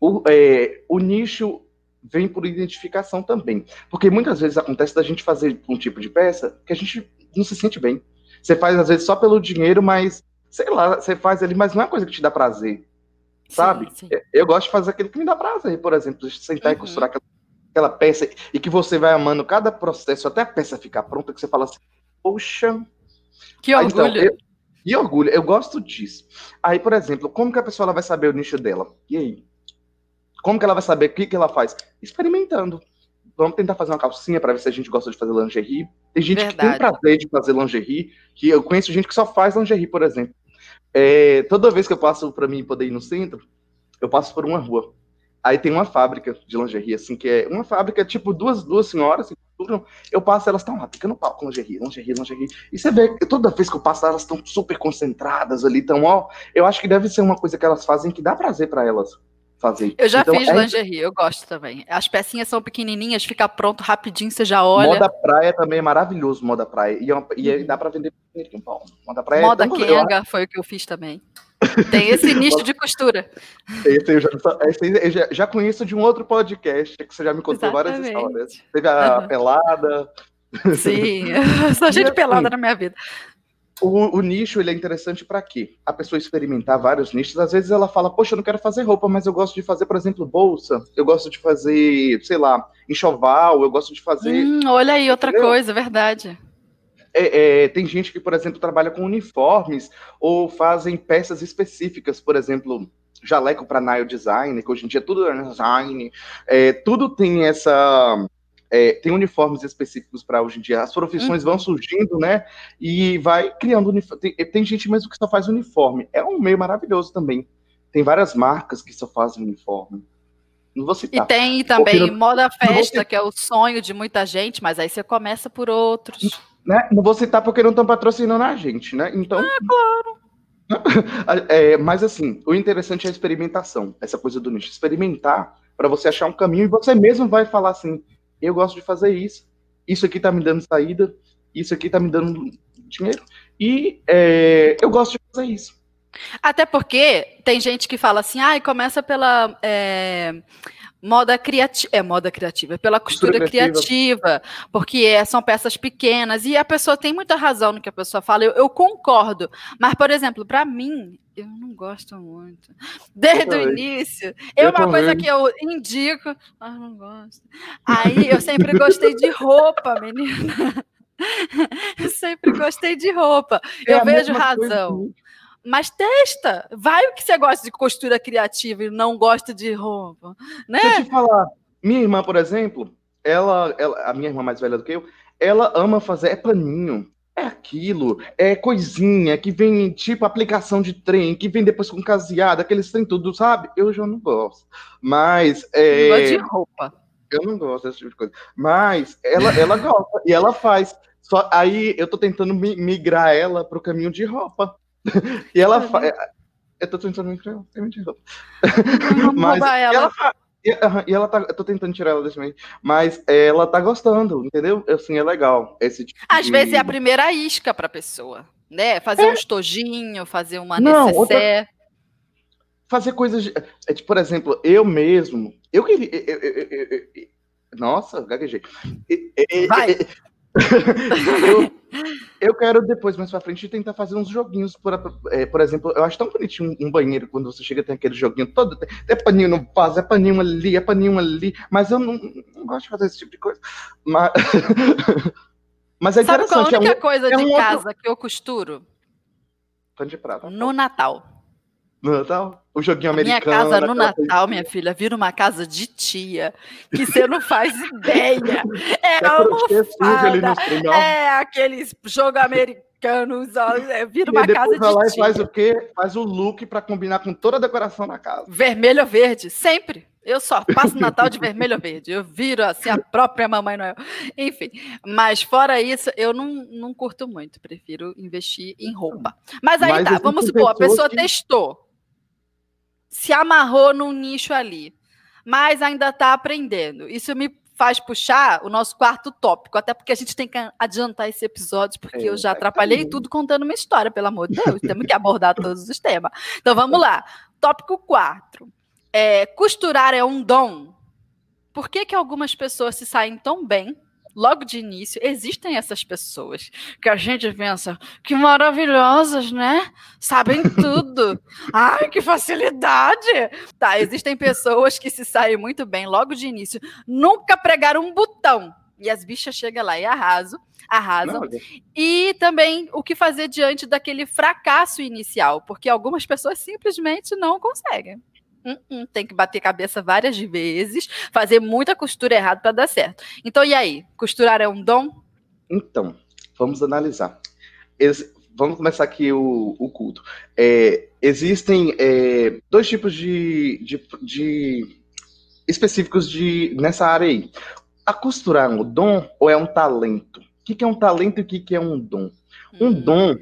O, é, o nicho vem por identificação também. Porque muitas vezes acontece da gente fazer um tipo de peça que a gente não se sente bem. Você faz, às vezes, só pelo dinheiro, mas, sei lá, você faz ali, mas não é coisa que te dá prazer. Sabe? Sim, sim. Eu gosto de fazer aquilo que me dá prazer, por exemplo, sentar uhum. e costurar aquela aquela peça e que você vai amando cada processo até a peça ficar pronta, que você fala assim, poxa. Que orgulho. Então, eu, que orgulho, eu gosto disso. Aí, por exemplo, como que a pessoa vai saber o nicho dela? E aí? Como que ela vai saber o que, que ela faz? Experimentando. Vamos tentar fazer uma calcinha para ver se a gente gosta de fazer lingerie. Tem gente Verdade. que tem prazer de fazer lingerie, que eu conheço gente que só faz lingerie, por exemplo. É, toda vez que eu passo para mim poder ir no centro, eu passo por uma rua. Aí tem uma fábrica de lingerie, assim, que é uma fábrica, tipo, duas, duas senhoras, assim, eu passo, elas estão lá, picando pau com lingerie, lingerie, lingerie. E você vê, toda vez que eu passo, elas estão super concentradas ali, então, ó, eu acho que deve ser uma coisa que elas fazem que dá prazer para elas fazer. Eu já então, fiz é... lingerie, eu gosto também. As pecinhas são pequenininhas, fica pronto rapidinho, você já olha. Moda praia também é maravilhoso, moda praia. E, é e uhum. dá para vender com pau. Moda praia Moda é Kenga foi o que eu fiz também. Tem esse nicho de costura. Esse eu já, esse eu já, já, conheço de um outro podcast que você já me contou Exatamente. várias histórias. Teve a uhum. pelada. Sim, só gente assim, pelada na minha vida. O, o, nicho ele é interessante para quê? A pessoa experimentar vários nichos. Às vezes ela fala, poxa, eu não quero fazer roupa, mas eu gosto de fazer, por exemplo, bolsa. Eu gosto de fazer, sei lá, enxoval. Eu gosto de fazer. Hum, olha aí outra Entendeu? coisa, verdade. É, é, tem gente que, por exemplo, trabalha com uniformes ou fazem peças específicas, por exemplo, jaleco para nail design, que hoje em dia tudo é design, é, tudo tem essa é, tem uniformes específicos para hoje em dia. As profissões uhum. vão surgindo, né? E vai criando uniforme. Tem, tem, gente mesmo que só faz uniforme. É um meio maravilhoso também. Tem várias marcas que só fazem uniforme. Não vou citar. E tem também não, moda festa, que é o sonho de muita gente, mas aí você começa por outros. Né? Não vou citar porque não estão patrocinando a gente, né? Então. É, claro. É, mas assim, o interessante é a experimentação, essa coisa do nicho. Experimentar para você achar um caminho e você mesmo vai falar assim: eu gosto de fazer isso, isso aqui tá me dando saída, isso aqui tá me dando dinheiro, e é, eu gosto de fazer isso. Até porque tem gente que fala assim, ah, começa pela é, moda criativa, é moda criativa, pela costura, costura criativa. criativa, porque é, são peças pequenas, e a pessoa tem muita razão no que a pessoa fala, eu, eu concordo, mas, por exemplo, para mim, eu não gosto muito. Desde o início. É uma também. coisa que eu indico, mas não gosto. Aí eu sempre gostei de roupa, menina. Eu sempre gostei de roupa. É eu vejo razão. Mas testa. Vai o que você gosta de costura criativa e não gosta de roupa. Né? Deixa eu te falar. Minha irmã, por exemplo, ela, ela, a minha irmã mais velha do que eu, ela ama fazer é paninho é aquilo, é coisinha que vem tipo aplicação de trem, que vem depois com caseada, aqueles trem tudo, sabe? Eu já não gosto. Mas. É... Não gosto de roupa. Eu não gosto desse tipo de coisa. Mas ela, ela gosta e ela faz. Só aí eu tô tentando migrar ela pro caminho de roupa. E ela faz. É, eu tô tentando ela pro caminho de roupa. Mas ela, ela faz. E, e, ela tá, eu tô tentando tirar ela desse meio, mas ela tá gostando, entendeu? Assim, é legal. Esse tipo Às de... vezes é a primeira isca pra pessoa, né? Fazer é. um estojinho, fazer uma Não, necessaire. Outra... Fazer coisas. De... É, tipo, por exemplo, eu mesmo. Eu queria. Eu, eu, nossa, gaguejei. Vai. eu, eu quero depois, mais pra frente, tentar fazer uns joguinhos. Por, é, por exemplo, eu acho tão bonitinho um, um, banheiro quando você chega tem aquele joguinho todo. Tem, é paninho no vaso, é paninho ali, é paninho ali. Mas eu não, não gosto de fazer esse tipo de coisa. Mas, mas é Sabe interessante. Sabe qual a única é um, coisa é de um casa outro... que eu costuro? Pano de prata. No Natal. No Natal? O joguinho americano. Minha casa no Natal, minha filha, vira uma casa de tia, que você não faz ideia. É, é almofada, é aqueles jogo americanos, é, vira uma casa de lá tia. E faz o quê? Faz o look para combinar com toda a decoração da casa. Vermelho ou verde, sempre. Eu só passo Natal de vermelho ou verde. Eu viro assim a própria Mamãe Noel. Enfim, mas fora isso, eu não, não curto muito. Prefiro investir em roupa. Mas aí mas tá, vamos supor, a pessoa que... testou se amarrou num nicho ali, mas ainda está aprendendo. Isso me faz puxar o nosso quarto tópico, até porque a gente tem que adiantar esse episódio, porque é, eu já atrapalhei tudo contando uma história, pelo amor de Deus, temos que abordar todos os temas. Então vamos lá. Tópico 4. É, costurar é um dom. Por que, que algumas pessoas se saem tão bem logo de início, existem essas pessoas que a gente pensa que maravilhosas, né? Sabem tudo. Ai, que facilidade! Tá, existem pessoas que se saem muito bem logo de início, nunca pregaram um botão. E as bichas chegam lá e arrasam, arrasam. Não, e também o que fazer diante daquele fracasso inicial, porque algumas pessoas simplesmente não conseguem. Hum, hum, tem que bater cabeça várias vezes, fazer muita costura errada para dar certo. Então, e aí? Costurar é um dom? Então, vamos analisar. Ex vamos começar aqui o, o culto. É, existem é, dois tipos de, de, de, específicos de, nessa área aí. A costurar é um dom ou é um talento? O que, que é um talento e o que, que é um dom? Um hum. dom,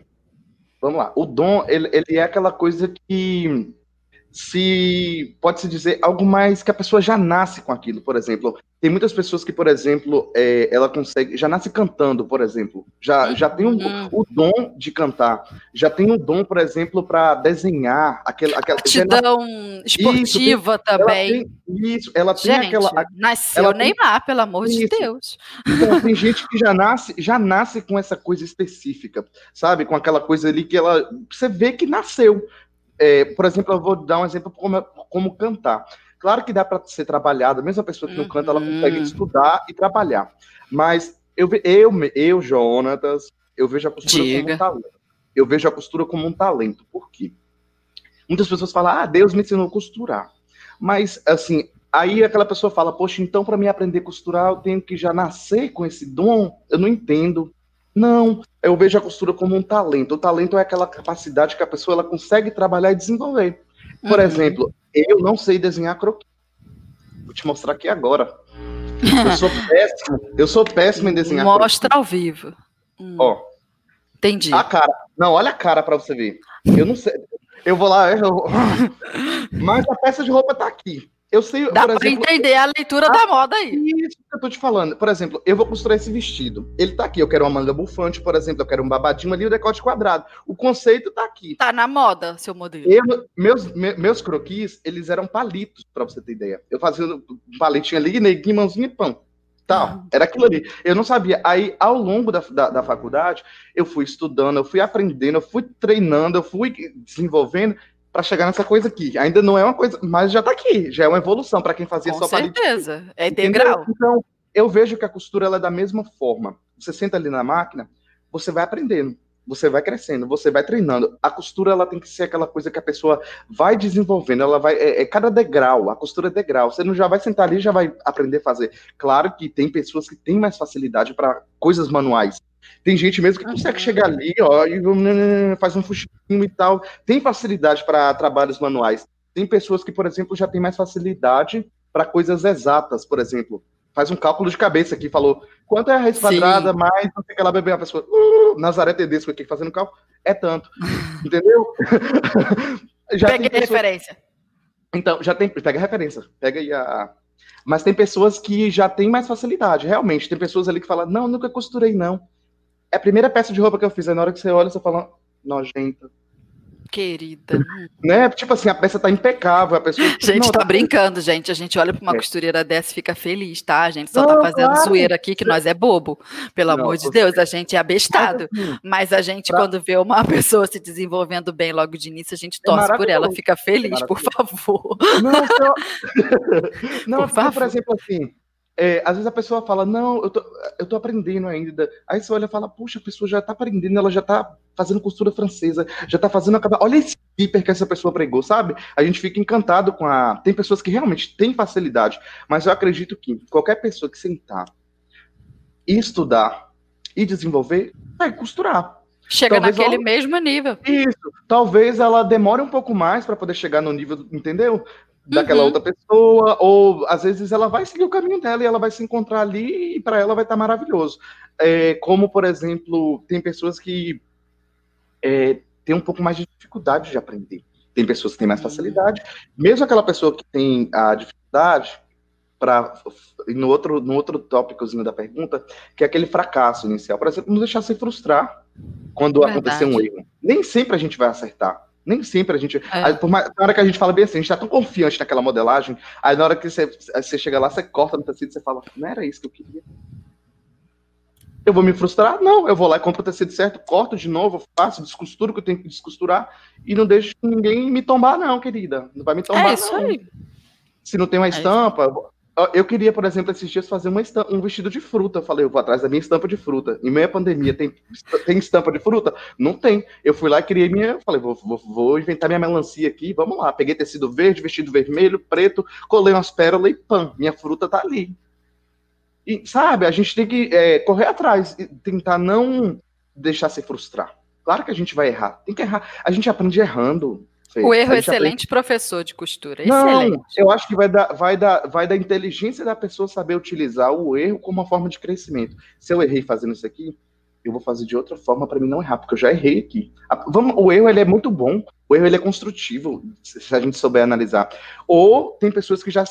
vamos lá, o dom ele, ele é aquela coisa que se pode se dizer algo mais que a pessoa já nasce com aquilo. Por exemplo, Tem muitas pessoas que, por exemplo, é, ela consegue, já nasce cantando, por exemplo, já, já tem um, Uhum. o dom de cantar, já tem o dom, por exemplo, para desenhar, aquela, na- Aptidão esportiva ela também. tem isso, ela tem Gente, aquela, nasceu ela tem- Neymar, pelo amor de Isso. Deus. Então, tem gente que já nasce, já nasce com essa coisa específica, sabe? Com aquela coisa ali que ela. Você vê que nasceu. É, por exemplo, eu vou dar um exemplo como, como cantar. Claro que dá para ser trabalhado, mesmo a pessoa que não canta, ela Uhum. consegue estudar e trabalhar. Mas eu, eu, eu Jonatas, eu vejo a costura como Diga. um talento. Eu vejo a costura como um talento. Por quê? Muitas pessoas falam, ah, Deus me ensinou a costurar. Mas, assim, aí aquela pessoa fala, poxa, então para mim aprender a costurar, eu tenho que já nascer com esse dom? Eu não entendo. Não, eu vejo a costura como um talento. O talento é aquela capacidade que a pessoa ela consegue trabalhar e desenvolver. Por Uhum. exemplo, eu não sei desenhar croquis. Vou te mostrar aqui agora. Eu sou péssimo. Eu sou péssimo em desenhar croquis. Mostra ao vivo. Hum, Ó, entendi. a cara. Não, olha a cara pra você ver. Eu não sei. Eu vou lá. eu- Mas a peça de roupa tá aqui. Eu sei, Dá por exemplo. entender a leitura da moda aí. Isso que eu tô te falando. Por exemplo, eu vou costurar esse vestido. Ele tá aqui. Eu quero uma manga bufante, por exemplo. Eu quero um babadinho ali, o decote quadrado. O conceito tá aqui. Tá na moda, seu modelo. Eu, meus, me- meus croquis, eles eram palitos, pra você ter ideia. Eu fazia um palitinho ali, neguinho, mãozinha e pão. Tá, era aquilo ali. Eu não sabia. Aí, ao longo da, da, da faculdade, eu fui estudando, eu fui aprendendo, eu fui treinando, eu fui desenvolvendo pra chegar nessa coisa aqui. Ainda não é uma coisa, mas já tá aqui. Já é uma evolução pra quem fazia Com só palitinho. certeza. É Entendeu? integral. Então, eu vejo que a costura ela é da mesma forma. Você senta ali na máquina, você vai aprendendo, você vai crescendo, você vai treinando. A costura ela tem que ser aquela coisa que a pessoa vai desenvolvendo, ela vai é, é cada degrau, a costura é degrau. Você não já vai sentar ali e já vai aprender a fazer. Claro que tem pessoas que têm mais facilidade para coisas manuais. Tem gente mesmo que consegue Uhum. chegar ali, ó, e hum, faz um fuxinho e tal. Tem facilidade para trabalhos manuais. Tem pessoas que, por exemplo, já têm mais facilidade para coisas exatas, por exemplo. Faz um cálculo de cabeça aqui, falou quanto é a raiz Sim. quadrada, mais não sei o que lá, bebê, a pessoa, uh, Nazaré Tedesco aqui fazendo cálculo, é tanto, entendeu? já Peguei tem pessoas- referência. então, já tem, pega a referência, pega aí a... Mas tem pessoas que já têm mais facilidade, realmente. Tem pessoas ali que falam, não, nunca costurei, não. É a primeira peça de roupa que eu fiz, aí na hora que você olha, você fala, nojenta. Querida. Né? Tipo assim, a peça tá impecável, a pessoa... Gente, não, tá brincando, gente. A gente olha pra uma É. costureira dessa e fica feliz, tá? A gente só Não, tá fazendo claro. zoeira aqui, que nós é bobo. Pelo Não, amor de Deus, a gente é abestado. Mas, assim, Mas a gente, Pra- quando vê uma pessoa se desenvolvendo bem logo de início, a gente torce por ela, fica feliz, por favor. Não, só... não Por favor. por exemplo, assim, é, às vezes a pessoa fala, não, eu tô, eu tô aprendendo ainda. Aí você olha e fala, puxa, a pessoa já tá aprendendo, ela já tá fazendo costura francesa, já tá fazendo a Olha esse zíper que essa pessoa pregou, sabe? A gente fica encantado com a. Tem pessoas que realmente têm facilidade, mas eu acredito que qualquer pessoa que sentar e estudar e desenvolver, vai costurar. Chega Talvez naquele ela- mesmo nível. Isso. Talvez ela demore um pouco mais para poder chegar no nível, entendeu? Daquela Uhum. outra pessoa, ou às vezes ela vai seguir o caminho dela e ela vai se encontrar ali e para ela vai estar maravilhoso. É, como, por exemplo, tem pessoas que é, têm um pouco mais de dificuldade de aprender. Tem pessoas que têm mais Uhum. facilidade. Mesmo aquela pessoa que tem a dificuldade, para no outro, no outro tópicozinho da pergunta, que é aquele fracasso inicial. Por exemplo, não deixar se frustrar quando Verdade. acontecer um erro. Nem sempre a gente vai acertar. Nem sempre a gente. É. Aí, mais- na hora que a gente fala bem assim, a gente tá tão confiante naquela modelagem, aí na hora que você, você chega lá, você corta no tecido você fala, não era isso que eu queria. Eu vou me frustrar? Não, eu vou lá e compro o tecido certo, corto de novo, faço, descosturo o que eu tenho que descosturar e não deixo ninguém me tombar, não, querida. Não vai me tombar, É isso não. aí. Se não tem uma isso. estampa. Eu- queria, por exemplo, esses dias fazer estampa- um vestido de fruta. Eu falei, eu vou atrás da minha estampa de fruta. Em meio à pandemia, tem, tem estampa de fruta? Não tem. Eu fui lá e criei minha. Falei, vou, vou, vou inventar minha melancia aqui, vamos lá. Peguei tecido verde, vestido vermelho, preto, colei umas pérolas e pam, minha fruta tá ali. E, sabe, a gente tem que é, correr atrás e tentar não deixar se frustrar. Claro que a gente vai errar. Tem que errar. A gente aprende errando. O erro é excelente professor de costura. não, excelente. eu acho que vai da, vai, da, vai da inteligência da pessoa saber utilizar o erro como uma forma de crescimento. Se eu errei fazendo isso aqui, eu vou fazer de outra forma para mim não errar, porque eu já errei aqui. vamos, o erro ele é muito bom, o erro ele é construtivo, se a gente souber analisar. Ou tem pessoas que já,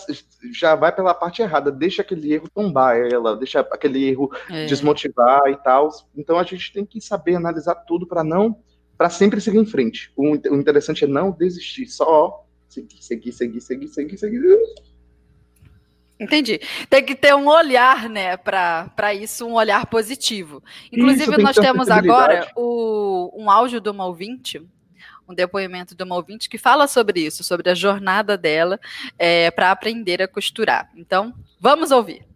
já vai pela parte errada, deixa aquele erro tombar ela, deixa aquele erro é. desmotivar e tal. Então a gente tem que saber analisar tudo para não, para sempre seguir em frente. O, interessante é não desistir, só seguir, seguir, seguir, seguir, seguir, seguir. Entendi. Tem que ter um olhar, né, para isso, um olhar positivo. Inclusive, isso, nós te temos agora o, um áudio de uma ouvinte, um depoimento de uma ouvinte que fala sobre isso, sobre a jornada dela é, para aprender a costurar. Então, vamos ouvir.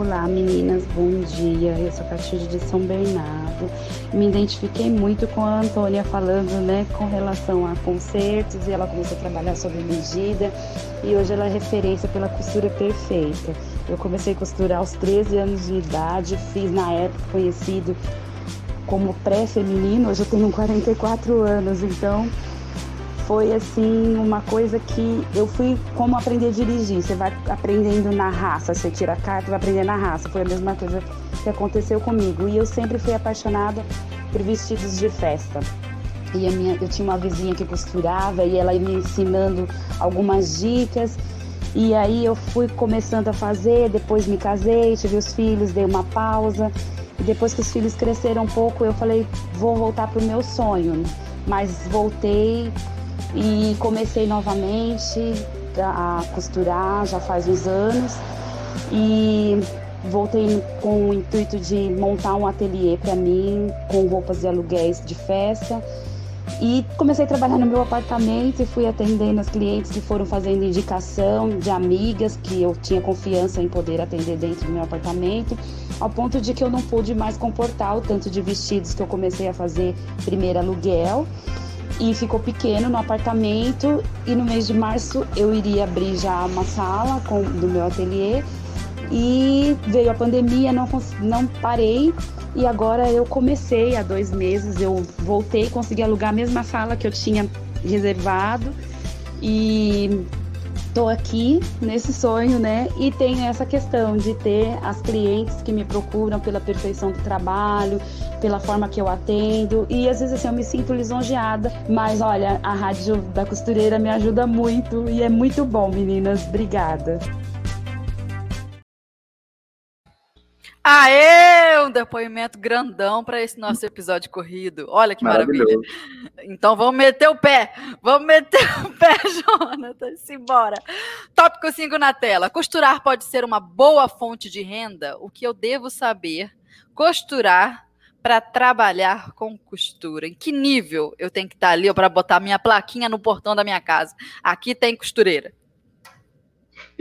Olá meninas, bom dia. Eu sou Catilde de São Bernardo. Me identifiquei muito com a Antônia falando, né, com relação a concertos e ela começou a trabalhar sob medida e hoje ela é referência pela costura perfeita. Eu comecei a costurar aos 13 anos de idade, fiz na época conhecido como pré-feminino, hoje eu tenho 44 anos, então foi assim uma coisa que eu fui como aprender a dirigir. Você vai aprendendo na raça, você tira a carta, vai aprender na raça. Foi a mesma coisa que aconteceu comigo. E eu sempre fui apaixonada por vestidos de festa. E a minha, eu tinha uma vizinha que costurava e ela ia me ensinando algumas dicas. E aí eu fui começando a fazer, depois me casei, tive os filhos, dei uma pausa. E depois que os filhos cresceram um pouco, eu falei, vou voltar pro meu sonho. Mas voltei e comecei novamente a costurar já faz uns anos. E voltei com o intuito de montar um ateliê para mim com roupas de aluguéis de festa. E comecei a trabalhar no meu apartamento e fui atendendo as clientes que foram fazendo indicação de amigas que eu tinha confiança em poder atender dentro do meu apartamento, ao ponto de que eu não pude mais comportar o tanto de vestidos que eu comecei a fazer primeiro aluguel e ficou pequeno no apartamento. E no mês de março eu iria abrir já uma sala com, do meu ateliê. E veio a pandemia, não, não parei. E agora eu comecei há dois meses, eu voltei, consegui alugar a mesma sala que eu tinha reservado. E tô aqui nesse sonho, né? E tem essa questão de ter as clientes que me procuram pela perfeição do trabalho, pela forma que eu atendo. E às vezes assim, eu me sinto lisonjeada. Mas olha, a rádio da costureira me ajuda muito e é muito bom, meninas. Obrigada. Aê! Um depoimento grandão para esse nosso episódio corrido. Olha que maravilha. Então vamos meter o pé. Vamos meter o pé, Jonathan. Simbora. Tópico 5 na tela. Costurar pode ser uma boa fonte de renda? O que eu devo saber? Costurar para trabalhar com costura? Em que nível eu tenho que estar ali para botar minha plaquinha no portão da minha casa? Aqui tem costureira.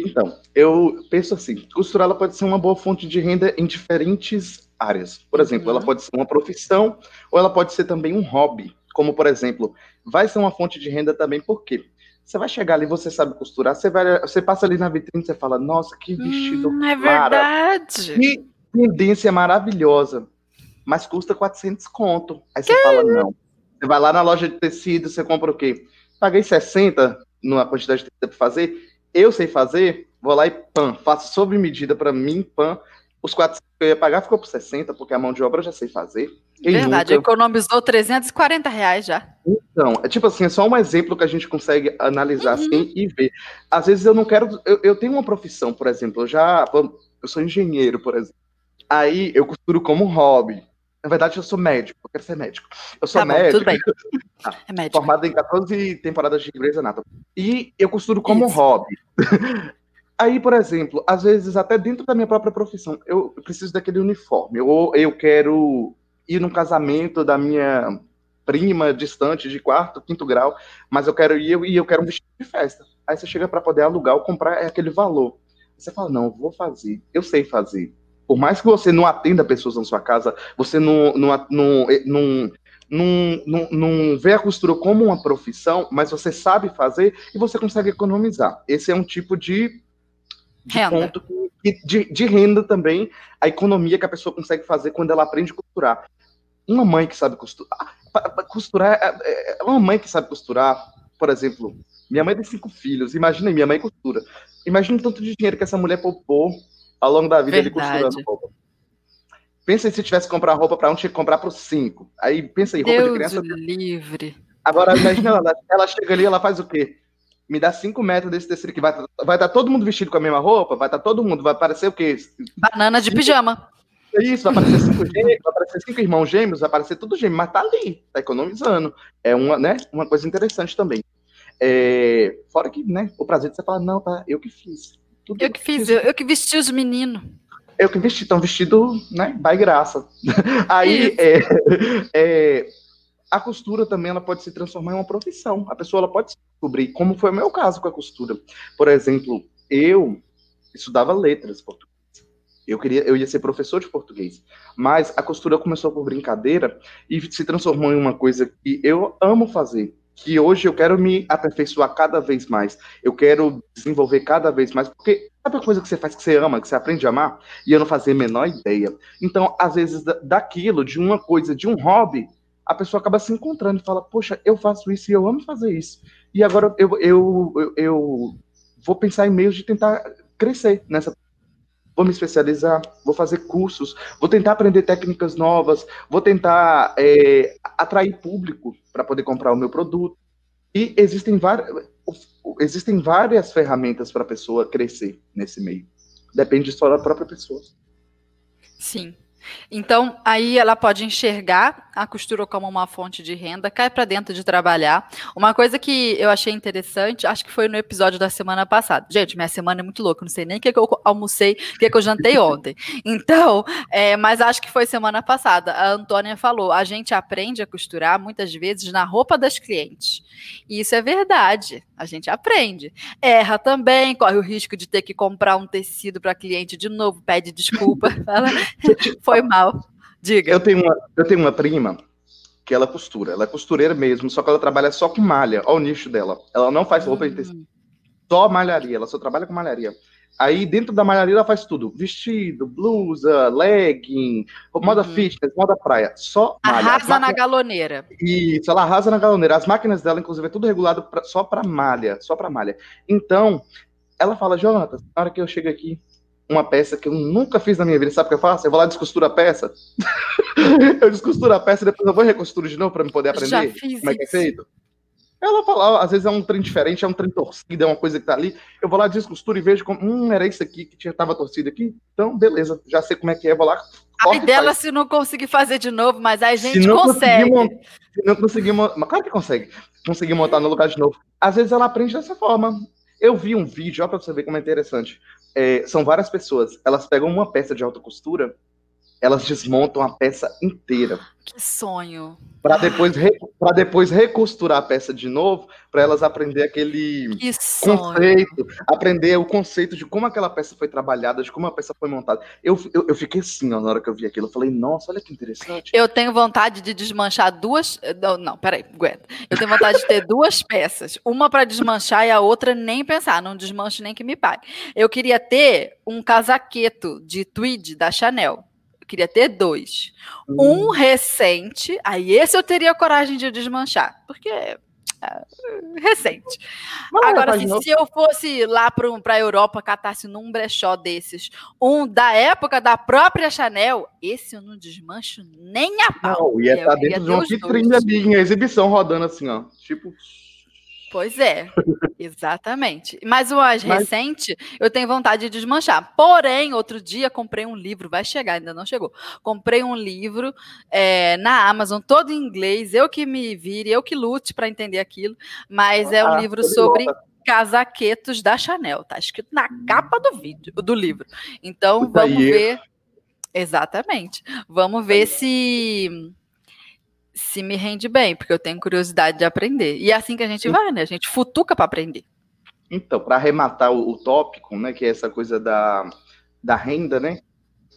Então, eu penso assim, costurar ela pode ser uma boa fonte de renda em diferentes áreas. Por exemplo, uhum. ela pode ser uma profissão ou ela pode ser também um hobby. Como, por exemplo, vai ser uma fonte de renda também, por quê? Você vai chegar ali, você sabe costurar, você, vai, você passa ali na vitrine e você fala, nossa, que vestido hum, É verdade. Que tendência maravilhosa. Mas custa 400 conto. Aí você que? fala, não. Você vai lá na loja de tecido, você compra o quê? Paguei 60 numa quantidade de tecido para fazer eu sei fazer, vou lá e pam, faço sob medida para mim, pam. Os 400 que eu ia pagar ficou por 60, porque a mão de obra eu já sei fazer. Quem Verdade, nunca... economizou 340 reais já. Então, é tipo assim, é só um exemplo que a gente consegue analisar uhum. assim e ver. Às vezes eu não quero. Eu, eu tenho uma profissão, por exemplo, eu já. Eu sou engenheiro, por exemplo. Aí eu costuro como hobby. Na verdade, eu sou médico, eu quero ser médico. Eu sou tá bom, médico. Tudo bem. Ah, é médico. Formado em 14 temporadas de Grey's Anatomy. E eu costuro como Isso. hobby. Aí, por exemplo, às vezes, até dentro da minha própria profissão, eu preciso daquele uniforme. Ou eu quero ir num casamento da minha prima distante de quarto, quinto grau, mas eu quero ir e eu quero um vestido de festa. Aí você chega para poder alugar ou comprar é aquele valor. Você fala, não, vou fazer. Eu sei fazer. Por mais que você não atenda pessoas na sua casa, você não, não, não, não, não, não, não vê a costura como uma profissão, mas você sabe fazer e você consegue economizar. Esse é um tipo de, de renda. ponto que, de, de renda também, a economia que a pessoa consegue fazer quando ela aprende a costurar. Uma mãe que sabe costurar, costurar, é, é, é uma mãe que sabe costurar, por exemplo, minha mãe tem cinco filhos, imagina minha mãe costura. Imagina o tanto de dinheiro que essa mulher poupou ao longo da vida Verdade. ele costurando roupa. Pensa se tivesse que comprar roupa para um, tinha que comprar para os cinco. Aí pensa aí, roupa Deus de criança. livre. Agora, imagina ela, ela chega ali, ela faz o quê? Me dá cinco metros desse tecido que vai vai estar todo mundo vestido com a mesma roupa, vai estar todo mundo, vai aparecer o quê? Banana de pijama. É isso, vai aparecer cinco gêmeos, vai aparecer cinco irmãos gêmeos, vai aparecer tudo gêmeo, mas tá ali, tá economizando. É uma, né, uma coisa interessante também. É, fora que, né, o prazer de você falar, não, tá, eu que fiz. Tudo eu que fiz, eu, eu que vesti os meninos. Eu que vesti, estão vestidos, né, by graça. Aí, é, é, a costura também ela pode se transformar em uma profissão. A pessoa ela pode descobrir, como foi o meu caso com a costura. Por exemplo, eu estudava letras português. Eu queria, eu ia ser professor de português, mas a costura começou por brincadeira e se transformou em uma coisa que eu amo fazer, que hoje eu quero me aperfeiçoar cada vez mais. Eu quero desenvolver cada vez mais, porque sabe a coisa que você faz que você ama, que você aprende a amar, e eu não fazia a menor ideia. Então, às vezes, daquilo, de uma coisa, de um hobby, a pessoa acaba se encontrando e fala, poxa, eu faço isso e eu amo fazer isso. E agora eu, eu, eu, eu vou pensar em meios de tentar crescer nessa vou me especializar, vou fazer cursos, vou tentar aprender técnicas novas, vou tentar é, atrair público para poder comprar o meu produto. E existem, existem várias ferramentas para a pessoa crescer nesse meio. Depende só da própria pessoa. Sim. Então, aí ela pode enxergar a costura como uma fonte de renda, cai para dentro de trabalhar. Uma coisa que eu achei interessante, acho que foi no episódio da semana passada. Gente, minha semana é muito louca, não sei nem o que, que eu almocei, o que, que eu jantei ontem. Então, é, mas acho que foi semana passada. A Antônia falou: a gente aprende a costurar muitas vezes na roupa das clientes. E isso é verdade, a gente aprende. Erra também, corre o risco de ter que comprar um tecido para cliente de novo, pede desculpa, fala, foi mal. Diga. Eu tenho, uma, eu tenho uma prima que ela costura. Ela é costureira mesmo, só que ela trabalha só com malha. Olha o nicho dela. Ela não faz roupa hum. de tecido. Só malharia, ela só trabalha com malharia. Aí dentro da malharia ela faz tudo: vestido, blusa, legging, moda uhum. fitness, moda praia. Só malha. Arrasa máquinas... na galoneira. Isso, ela arrasa na galoneira. As máquinas dela, inclusive, é tudo regulado pra, só para malha, só para malha. Então, ela fala, Jonathan, na hora que eu chego aqui, uma peça que eu nunca fiz na minha vida. Sabe o que eu faço? Eu vou lá e descosturo a peça. eu descosturo a peça e depois eu vou recosturo de novo para me poder aprender Já fiz como é que é feito. Ela fala, às vezes é um trem diferente, é um trem torcido, é uma coisa que tá ali. Eu vou lá, descosturo e vejo como, hum, era isso aqui que tinha, tava torcido aqui. Então, beleza, já sei como é que é, vou lá. Ai dela se não conseguir fazer de novo, mas a gente consegue. se não conseguir montar, claro que consegue. Conseguir montar no lugar de novo. Às vezes ela aprende dessa forma. Eu vi um vídeo, ó, pra você ver como é interessante é, são várias pessoas. Elas pegam uma peça de alta costura, elas desmontam a peça inteira. Que sonho. Para depois, para depois recosturar a peça de novo, para elas aprender aquele conceito, aprender o conceito de como aquela peça foi trabalhada, de como a peça foi montada. Eu, eu, eu fiquei assim ó, na hora que eu vi aquilo. Eu falei, nossa, olha que interessante. Eu tenho vontade de desmanchar duas. Não, não peraí, aguenta. Eu tenho vontade de ter duas peças. Uma para desmanchar e a outra nem pensar. Não desmanche nem que me pague. Eu queria ter um casaqueto de tweed da Chanel queria ter dois. Hum. Um recente, aí esse eu teria coragem de desmanchar, porque é recente. Não, Agora, assim, se eu fosse lá para a Europa, catasse num brechó desses, um da época da própria Chanel, esse eu não desmancho nem a pau. Não, ia estar tá dentro de uma vitrine ali, em exibição, rodando assim, ó. Tipo. Pois é, exatamente. Mas o mais Mas... recente, eu tenho vontade de desmanchar. Porém, outro dia comprei um livro, vai chegar, ainda não chegou. Comprei um livro é, na Amazon, todo em inglês, eu que me vire, eu que lute para entender aquilo. Mas ah, é um ah, livro sobre casaquetos da Chanel, tá escrito na capa do vídeo, do livro. Então, vamos ver. Exatamente. Vamos ver se se me rende bem, porque eu tenho curiosidade de aprender. E é assim que a gente vai, né? A gente futuca para aprender. Então, para arrematar o, o, tópico, né, que é essa coisa da, da renda, né?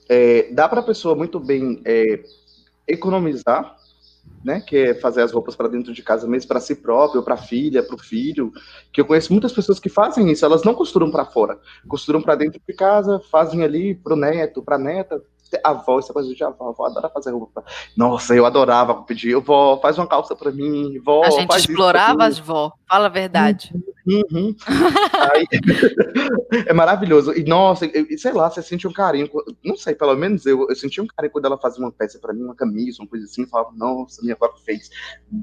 É, dá para a pessoa muito bem é, economizar, né? Que é fazer as roupas para dentro de casa mesmo, para si próprio, para a filha, para o filho. Que eu conheço muitas pessoas que fazem isso. Elas não costuram para fora, costuram para dentro de casa, fazem ali para o neto, para a neta, avó, essa coisa de avó, a avó adora fazer roupa. Nossa, eu adorava pedir, vó, faz uma calça para mim, vó. A gente explorava as vó, fala a verdade. Uhum. Uhum. Aí, é maravilhoso. E, nossa, e, sei lá, você sente um carinho. Não sei, pelo menos eu, eu senti um carinho quando ela fazia uma peça para mim, uma camisa, uma coisa assim. Falava, nossa, minha avó fez.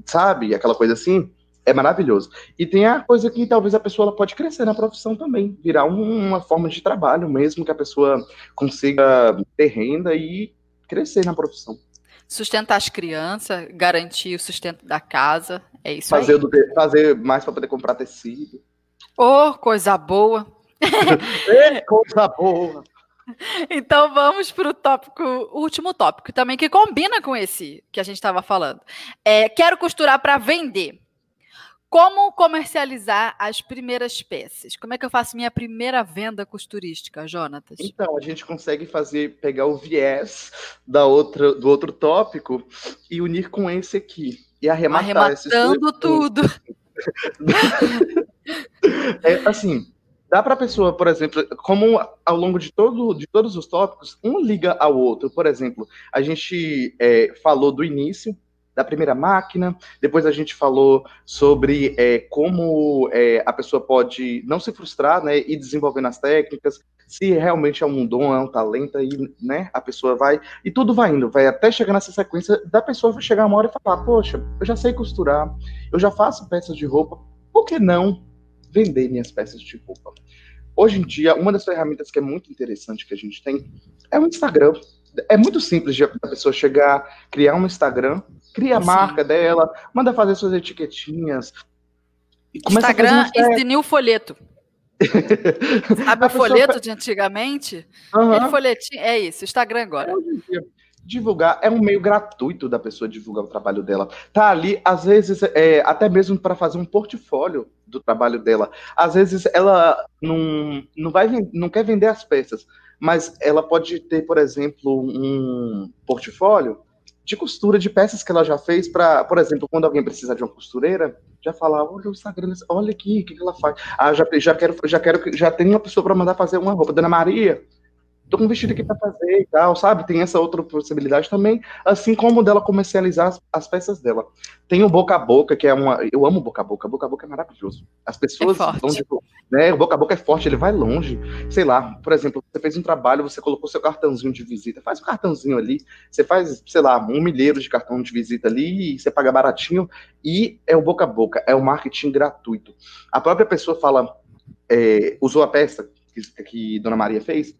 Sabe? Aquela coisa assim. É maravilhoso. E tem a coisa que talvez a pessoa pode crescer na profissão também, virar um, uma forma de trabalho mesmo, que a pessoa consiga ter renda e crescer na profissão. Sustentar as crianças, garantir o sustento da casa, é isso fazer aí. Do, fazer mais para poder comprar tecido. Oh, coisa boa! é, coisa boa! Então vamos para o tópico, o último tópico, também que combina com esse que a gente estava falando. É, quero costurar para vender. Como comercializar as primeiras peças? Como é que eu faço minha primeira venda costurística, Jonatas? Então, a gente consegue fazer, pegar o viés da outra, do outro tópico e unir com esse aqui. E arrematar Arrematando tudo. é, assim, dá para a pessoa, por exemplo, como ao longo de, todo, de todos os tópicos, um liga ao outro. Por exemplo, a gente é, falou do início, da primeira máquina. Depois a gente falou sobre é, como é, a pessoa pode não se frustrar, né, e desenvolvendo as técnicas, se realmente é um dom, é um talento, aí, né, a pessoa vai, e tudo vai indo, vai até chegar nessa sequência da pessoa chegar uma hora e falar, poxa, eu já sei costurar, eu já faço peças de roupa, por que não vender minhas peças de roupa? Hoje em dia, uma das ferramentas que é muito interessante que a gente tem é o Instagram. É muito simples de a pessoa chegar, criar um Instagram Cria a marca dela, manda fazer suas etiquetinhas. Instagram ensina o folheto. Sabe o folheto de antigamente? Uhum. folhetinho, é isso, Instagram agora. Divulgar é um meio gratuito da pessoa divulgar o trabalho dela. Tá ali, às vezes, é, até mesmo para fazer um portfólio do trabalho dela. Às vezes ela não, não, vai, não quer vender as peças, mas ela pode ter, por exemplo, um portfólio de costura de peças que ela já fez para, por exemplo, quando alguém precisa de uma costureira, já falar, olha o Instagram, olha aqui, o que, que ela faz. Ah, já, já quero, já quero, já tem uma pessoa para mandar fazer uma roupa, Dona Maria, tô com um vestido aqui para fazer e tal, sabe? Tem essa outra possibilidade também, assim como dela comercializar as, as, peças dela. Tem o boca a boca, que é uma. Eu amo boca a boca, boca a boca é maravilhoso. As pessoas é vão, tipo, né? O boca a boca é forte, ele vai longe. Sei lá, por exemplo, você fez um trabalho, você colocou seu cartãozinho de visita, faz um cartãozinho ali, você faz, sei lá, um milheiro de cartão de visita ali, e você paga baratinho, e é o boca a boca, é o marketing gratuito. A própria pessoa fala, é, usou a peça que, que Dona Maria fez,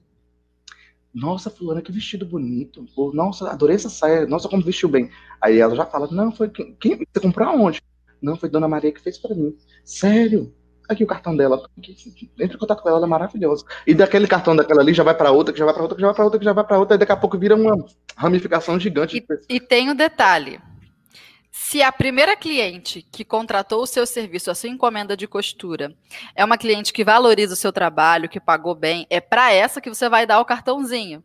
nossa, fulana, que vestido bonito. Ou, nossa, adorei essa saia. Nossa, como vestiu bem. Aí ela já fala, não, foi quem, quem você comprou aonde? Não, foi Dona Maria que fez para mim. Sério? Aqui o cartão dela. Entre em contato com ela, ela é maravilhosa. E daquele cartão daquela ali já vai para outra, que já vai para outra, que já vai para outra, que já vai para outra, e daqui a pouco vira uma ramificação gigante. E, e tem o um detalhe. Se a primeira cliente que contratou o seu serviço, a sua encomenda de costura, é uma cliente que valoriza o seu trabalho, que pagou bem, é para essa que você vai dar o cartãozinho.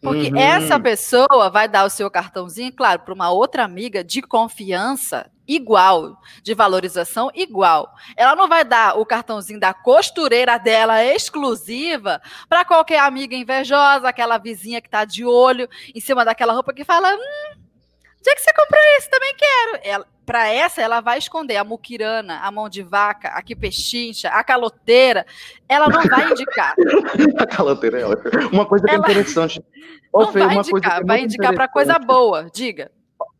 Porque uhum. essa pessoa vai dar o seu cartãozinho, claro, para uma outra amiga de confiança igual, de valorização igual. Ela não vai dar o cartãozinho da costureira dela exclusiva para qualquer amiga invejosa, aquela vizinha que está de olho em cima daquela roupa que fala: hum, onde é que você comprou esse? Também quero. Ela, para essa, ela vai esconder a muquirana, a mão de vaca, a que pechincha, a caloteira. Ela não vai indicar. a caloteira é ótima. Uma coisa que é ela... é interessante. Não Fê, vai indicar, é vai indicar para coisa boa. Diga.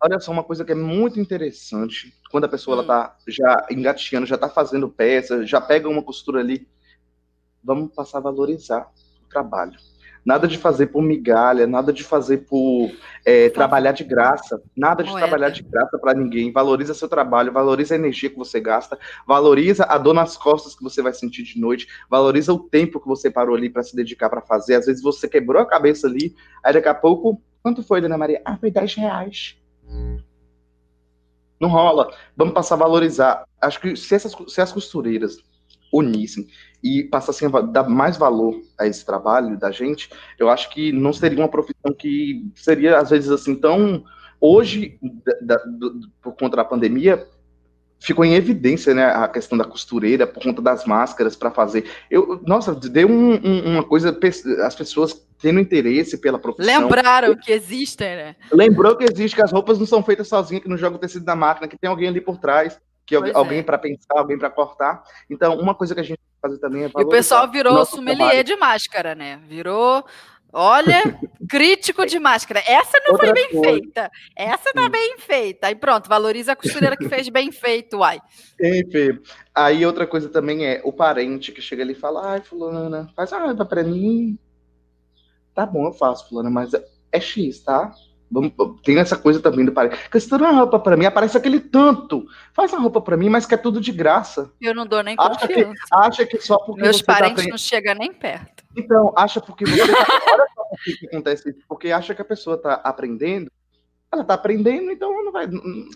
Olha só, uma coisa que é muito interessante, quando a pessoa hum. ela tá já engateando, já tá fazendo peça, já pega uma costura ali, vamos passar a valorizar o trabalho. Nada de fazer por migalha, nada de fazer por é, trabalhar de graça, nada de Moeda. trabalhar de graça para ninguém. Valoriza seu trabalho, valoriza a energia que você gasta, valoriza a dor nas costas que você vai sentir de noite, valoriza o tempo que você parou ali para se dedicar para fazer. Às vezes você quebrou a cabeça ali, aí daqui a pouco, quanto foi, dona Maria? Ah, foi 10 reais. Não rola. Vamos passar a valorizar. Acho que se, essas, se as costureiras unissem e passassem a dar mais valor a esse trabalho da gente, eu acho que não seria uma profissão que seria, às vezes, assim, tão. Hoje, da, da, do, por conta da pandemia, ficou em evidência, né, a questão da costureira por conta das máscaras para fazer. Eu, nossa, deu um, um, uma coisa, as pessoas tendo interesse pela profissão. Lembraram que existem, né? Lembrou que existe, que as roupas não são feitas sozinhas, que não joga o tecido da máquina, que tem alguém ali por trás que pois alguém é. para pensar, alguém para cortar. Então, uma coisa que a gente fazer também é E o pessoal virou sommelier trabalho. de máscara, né? Virou Olha, crítico de máscara. Essa não Outra foi bem coisa. feita. Essa tá bem feita. Aí pronto, valoriza a costureira que fez bem feito, uai. Enfim. Aí outra coisa também é o parente que chega ali e fala: ai, fulana, faz a roupa pra mim. Tá bom, eu faço, fulana, mas é X, tá? Tem essa coisa também do parente. Você uma roupa pra mim, aparece aquele tanto. Faz uma roupa pra mim, mas quer tudo de graça. Eu não dou nem acha que, acha que só porque Meus tá parentes tá... não chegam nem perto. Então, acha porque você tá... Olha só por que acontece isso. Porque acha que a pessoa tá aprendendo. Ela tá aprendendo, então ela não vai,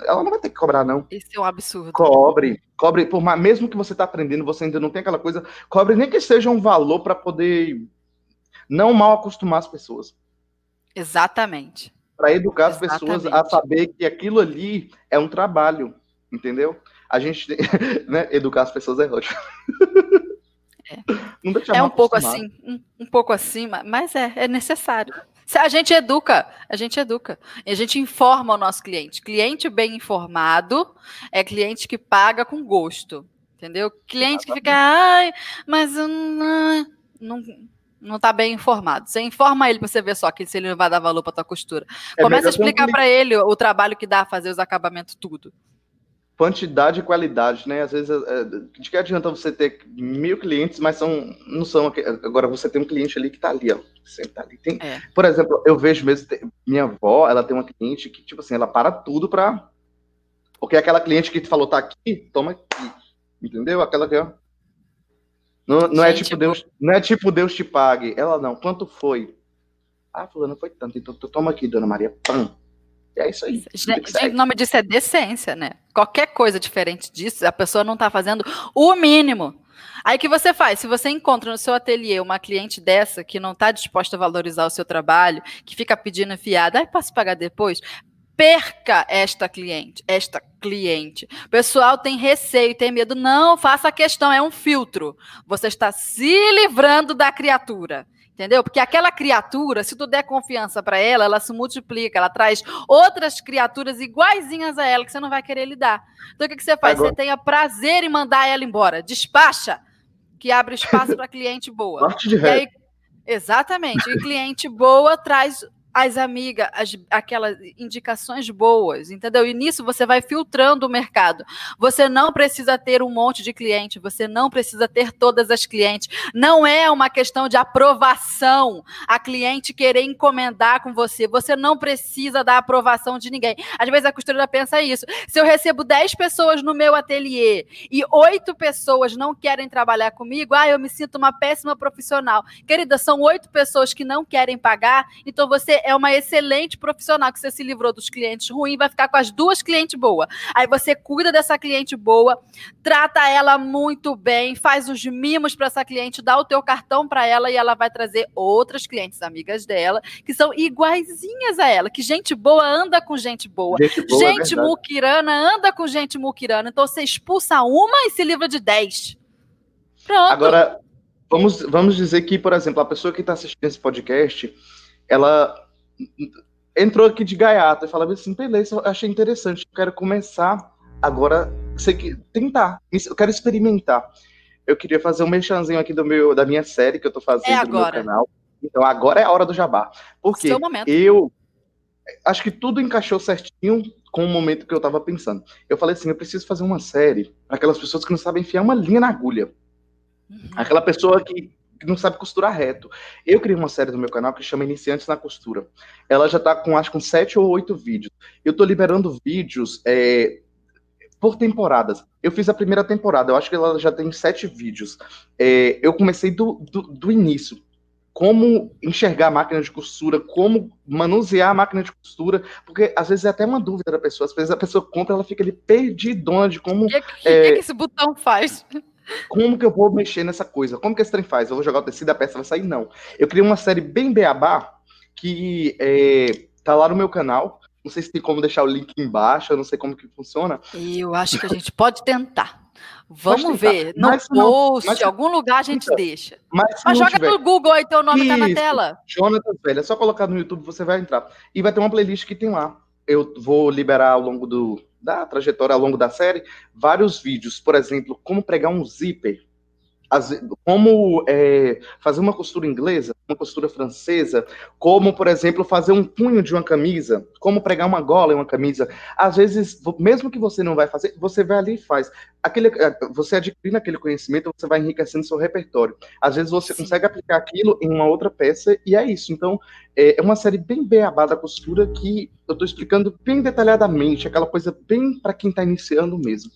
ela não vai ter que cobrar, não. Isso é um absurdo. Cobre, cobre, por mais, mesmo que você tá aprendendo, você ainda não tem aquela coisa, cobre nem que seja um valor para poder não mal acostumar as pessoas. Exatamente para educar as pessoas a saber que aquilo ali é um trabalho, entendeu? A gente, né, educar as pessoas é ótimo. É, é um pouco assim, um, um, pouco assim, mas é, é necessário. Se a gente educa, a gente educa. E a gente informa o nosso cliente. Cliente bem informado é cliente que paga com gosto. Entendeu? Cliente Exatamente. que fica, ai, mas não, não não está bem informado. Você informa ele para você ver só que se ele não vai dar valor para tua costura. É Começa a explicar para ele o trabalho que dá a fazer os acabamentos tudo. Quantidade e qualidade, né? Às vezes, é, de que adianta você ter mil clientes, mas são, não são. Agora você tem um cliente ali que está ali, ó. Sempre tá ali. Tem, é. Por exemplo, eu vejo mesmo, minha avó, ela tem uma cliente que, tipo assim, ela para tudo para. Porque aquela cliente que tu falou tá aqui, toma aqui. Entendeu? Aquela que, ó. Não, não é tipo Deus, não é tipo Deus te pague. Ela não. Quanto foi? Ah, fulano foi tanto. Então toma aqui, dona Maria. Pam. E é isso aí. o nome disso é decência, né? Qualquer coisa diferente disso, a pessoa não está fazendo o mínimo. Aí que você faz? Se você encontra no seu ateliê uma cliente dessa que não está disposta a valorizar o seu trabalho, que fica pedindo fiada, ah, posso pagar depois? Perca esta cliente, esta cliente. O pessoal tem receio, tem medo. Não, faça a questão, é um filtro. Você está se livrando da criatura. Entendeu? Porque aquela criatura, se tu der confiança para ela, ela se multiplica, ela traz outras criaturas iguaizinhas a ela que você não vai querer lidar. Então o que, que você faz? Agora... Você tenha prazer em mandar ela embora. Despacha, que abre espaço para cliente boa. Parte de aí, Exatamente. E cliente boa traz as amigas, as, aquelas indicações boas, entendeu? E nisso você vai filtrando o mercado. Você não precisa ter um monte de cliente, você não precisa ter todas as clientes. Não é uma questão de aprovação a cliente querer encomendar com você. Você não precisa da aprovação de ninguém. Às vezes a costureira pensa isso. Se eu recebo 10 pessoas no meu ateliê e 8 pessoas não querem trabalhar comigo, ah, eu me sinto uma péssima profissional. Querida, são 8 pessoas que não querem pagar, então você é uma excelente profissional que você se livrou dos clientes ruins, vai ficar com as duas clientes boas. Aí você cuida dessa cliente boa, trata ela muito bem, faz os mimos para essa cliente, dá o teu cartão para ela e ela vai trazer outras clientes amigas dela que são iguaizinhas a ela, que gente boa anda com gente boa. Gente, boa, é gente é muquirana anda com gente muquirana. Então você expulsa uma e se livra de dez. Pronto. Agora, vamos, vamos dizer que, por exemplo, a pessoa que está assistindo esse podcast, ela entrou aqui de gaiato e falava assim, beleza, eu achei interessante, eu quero começar agora, sei tentar, eu quero experimentar. Eu queria fazer um mexanzinho aqui do meu, da minha série que eu tô fazendo é no meu canal. Então agora é a hora do jabá. Porque eu acho que tudo encaixou certinho com o momento que eu tava pensando. Eu falei assim, eu preciso fazer uma série para aquelas pessoas que não sabem enfiar uma linha na agulha. Uhum. Aquela pessoa que não sabe costurar reto. Eu criei uma série no meu canal que chama Iniciantes na Costura. Ela já está com acho com sete ou oito vídeos. Eu estou liberando vídeos é, por temporadas. Eu fiz a primeira temporada, eu acho que ela já tem sete vídeos. É, eu comecei do, do, do, início. Como enxergar a máquina de costura, como manusear a máquina de costura, porque às vezes é até uma dúvida da pessoa. Às vezes a pessoa compra, ela fica ali perdidona de como. O que, que, é, que, esse botão faz? Como que eu vou mexer nessa coisa? Como que esse trem faz? Eu vou jogar o tecido, a peça vai sair? Não. Eu criei uma série bem beabá que é, tá lá no meu canal. Não sei se tem como deixar o link embaixo, eu não sei como que funciona. Eu acho que a gente pode tentar. Vamos tentar. ver. No mas post, em algum lugar a gente então, deixa. Mas, mas joga tiver... no Google aí, teu nome Isso, tá na tela. Jonathan Velho. É só colocar no YouTube, você vai entrar. E vai ter uma playlist que tem lá. Eu vou liberar ao longo do, da trajetória ao longo da série, vários vídeos, por exemplo, como pregar um zíper, como é, fazer uma costura inglesa, uma costura francesa, como, por exemplo, fazer um punho de uma camisa, como pregar uma gola em uma camisa. Às vezes, mesmo que você não vai fazer, você vai ali e faz. Aquele, é, você adquirindo aquele conhecimento, você vai enriquecendo seu repertório. Às vezes você Sim. consegue aplicar aquilo em uma outra peça e é isso. Então, é, é uma série bem beabá da costura que eu estou explicando bem detalhadamente, aquela coisa bem para quem está iniciando mesmo.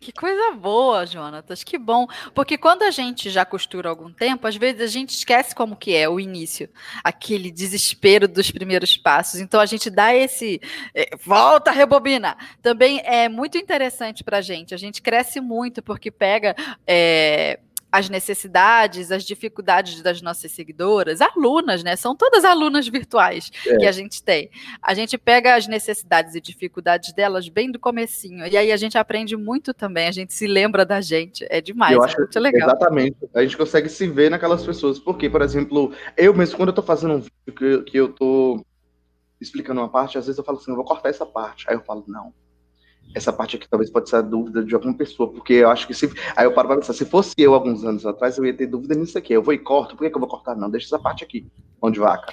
Que coisa boa, Jonatas, que bom. Porque quando a gente já costura algum tempo, às vezes a gente esquece como que é o início, aquele desespero dos primeiros passos. Então a gente dá esse eh, volta, rebobina. Também é muito interessante para a gente. A gente cresce muito porque pega é, as necessidades, as dificuldades das nossas seguidoras, alunas, né? São todas alunas virtuais é. que a gente tem. A gente pega as necessidades e dificuldades delas bem do comecinho. E aí a gente aprende muito também, a gente se lembra da gente. É demais, eu é acho, muito legal. Exatamente. A gente consegue se ver naquelas pessoas. Porque, por exemplo, eu mesmo, quando eu tô fazendo um vídeo que, que eu tô explicando uma parte, às vezes eu falo assim, eu vou cortar essa parte. Aí eu falo, não, essa parte aqui talvez pode ser a dúvida de alguma pessoa, porque eu acho que se. Aí eu paro para pensar, se fosse eu alguns anos atrás, eu ia ter dúvida nisso aqui. Eu vou e corto, por que, que eu vou cortar? Não, deixa essa parte aqui, onde vaca.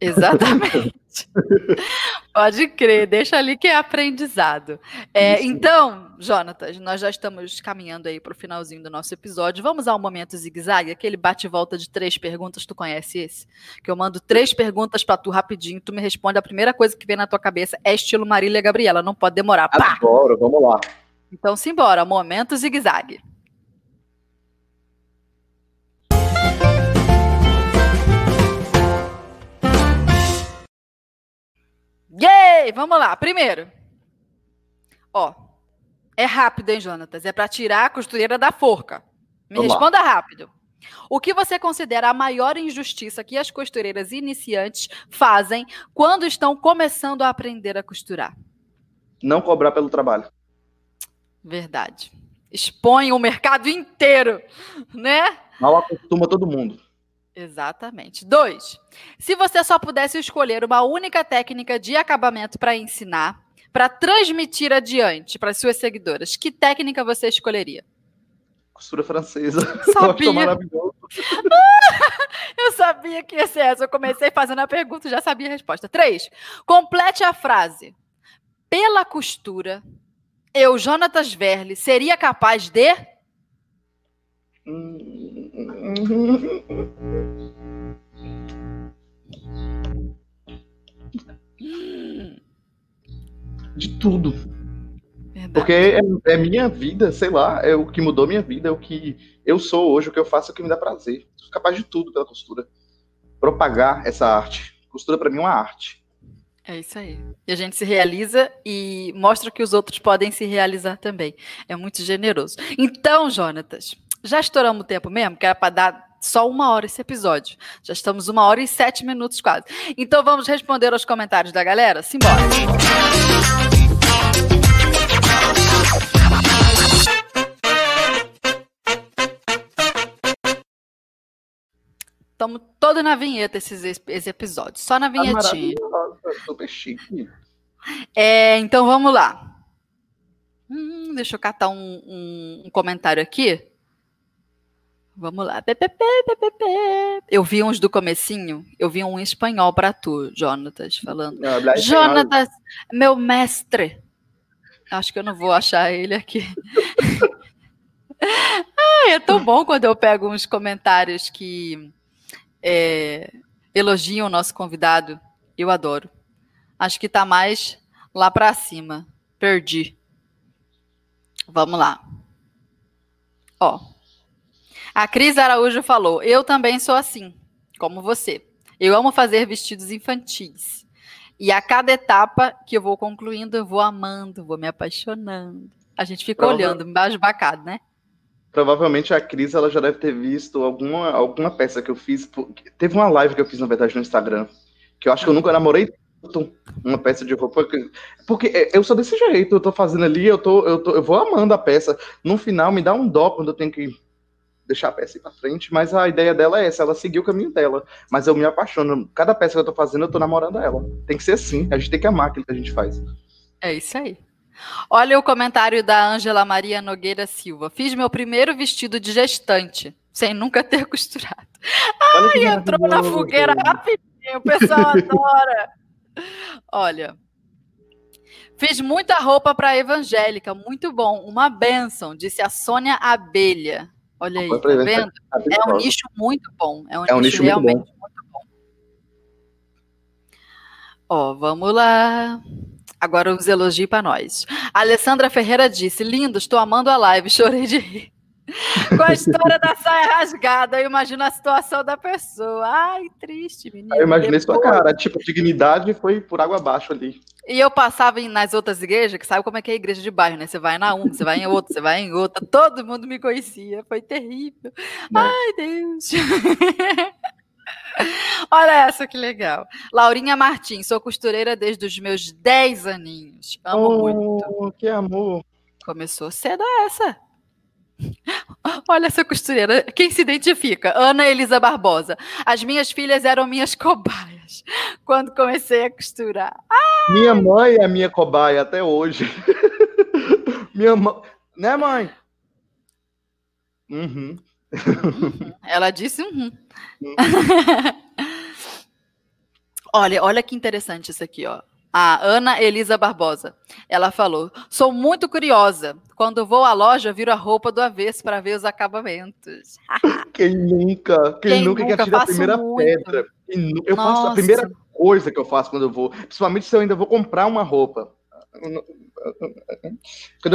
Exatamente. Pode crer, deixa ali que é aprendizado. É, então, Jonatas, nós já estamos caminhando aí para o finalzinho do nosso episódio. Vamos ao momento zigue-zague, aquele bate-volta de três perguntas. Tu conhece esse? Que eu mando três perguntas para tu rapidinho, tu me responde. A primeira coisa que vem na tua cabeça é estilo Marília Gabriela, não pode demorar. Pá! Adoro, vamos lá. Então, simbora, momento zigue-zague. Yay! Vamos lá. Primeiro. Ó. É rápido, hein, Jonatas? É para tirar a costureira da forca. Me Vamos responda lá. rápido. O que você considera a maior injustiça que as costureiras iniciantes fazem quando estão começando a aprender a costurar? Não cobrar pelo trabalho. Verdade. Expõe o mercado inteiro, né? Mal acostuma todo mundo. Exatamente. Dois, se você só pudesse escolher uma única técnica de acabamento para ensinar, para transmitir adiante para suas seguidoras, que técnica você escolheria? Costura francesa. Sabia. Eu eu sabia que ia ser essa. Eu comecei fazendo a pergunta e já sabia a resposta. Três, complete a frase. Pela costura, eu, Jonatas Verle, seria capaz de... De tudo. Verdade. Porque é, é, minha vida, sei lá, é o que mudou minha vida, é o que eu sou hoje, o que eu faço é o que me dá prazer. Sou capaz de tudo pela costura. Propagar essa arte. Costura para mim é uma arte. É isso aí. E a gente se realiza e mostra que os outros podem se realizar também. É muito generoso. Então, Jonatas, já estouramos o tempo mesmo, que era para dar só uma hora esse episódio. Já estamos uma hora e sete minutos quase. Então vamos responder aos comentários da galera? Simbora! Estamos todo na vinheta esses, esse episódio, só na tá vinhetinha. super chique. É, então vamos lá. Hum, deixa eu catar um, um, um comentário aqui. Vamos lá. Eu vi uns do comecinho, eu vi um em espanhol para tu, Jonatas, falando. Não, Jonatas, meu mestre. Acho que eu não vou achar ele aqui. ah, é tão bom quando eu pego uns comentários que é, elogiam o nosso convidado. Eu adoro. Acho que tá mais lá para cima. Perdi. Vamos lá. Ó. A Cris Araújo falou: Eu também sou assim, como você. Eu amo fazer vestidos infantis. E a cada etapa que eu vou concluindo, eu vou amando, vou me apaixonando. A gente fica Prova... olhando, embaixo bacado, né? Provavelmente a Cris ela já deve ter visto alguma, alguma peça que eu fiz. Teve uma live que eu fiz, na verdade, no Instagram. Que eu acho que eu nunca namorei tanto uma peça de roupa. Porque eu sou desse jeito, eu tô fazendo ali, eu, tô, eu, tô, eu vou amando a peça. No final, me dá um dó quando eu tenho que deixar a peça ir pra frente, mas a ideia dela é essa, ela seguiu o caminho dela. Mas eu me apaixono. Cada peça que eu tô fazendo, eu tô namorando ela. Tem que ser assim, a gente tem que amar aquilo que a gente faz. É isso aí. Olha o comentário da Ângela Maria Nogueira Silva. Fiz meu primeiro vestido de gestante, sem nunca ter costurado. Ai, entrou na fogueira rapidinho, o pessoal adora. Olha, fiz muita roupa para evangélica, muito bom, uma benção, disse a Sônia Abelha. Olha aí, tá vendo? É um nicho muito bom. É um, é um nicho, nicho realmente muito bom. muito bom. Ó, vamos lá. Agora os elogios para nós. A Alessandra Ferreira disse: Lindo, estou amando a live, chorei de rir. Com a história da saia rasgada, eu imagino a situação da pessoa. Ai, triste, menina. Eu imaginei Depois... sua cara, tipo, dignidade foi por água abaixo ali. E eu passava nas outras igrejas, que sabe como é que é a igreja de bairro, né? Você vai na uma, você vai em outra, você vai em outra, todo mundo me conhecia, foi terrível. Não. Né? Ai, Deus. Olha essa que legal. Laurinha Martins, sou costureira desde os meus 10 aninhos. Amo oh, muito. Que amor. Começou cedo essa. Olha essa costureira. Quem se identifica? Ana Elisa Barbosa. As minhas filhas eram minhas cobaias quando comecei a costurar. Ai! Minha mãe é minha cobaia até hoje. minha mãe. Né, mãe? Uhum. uhum. Ela disse uhum. uhum. Olha, olha que interessante isso aqui, ó a Ana Elisa Barbosa. Ela falou: Sou muito curiosa. Quando vou à loja, viro a roupa do avesso para ver os acabamentos. Quem nunca? Quem, Quem nunca, quer tirar a primeira muito. pedra? Eu Nossa. faço a primeira coisa que eu faço quando eu vou, principalmente se eu ainda vou comprar uma roupa. Quando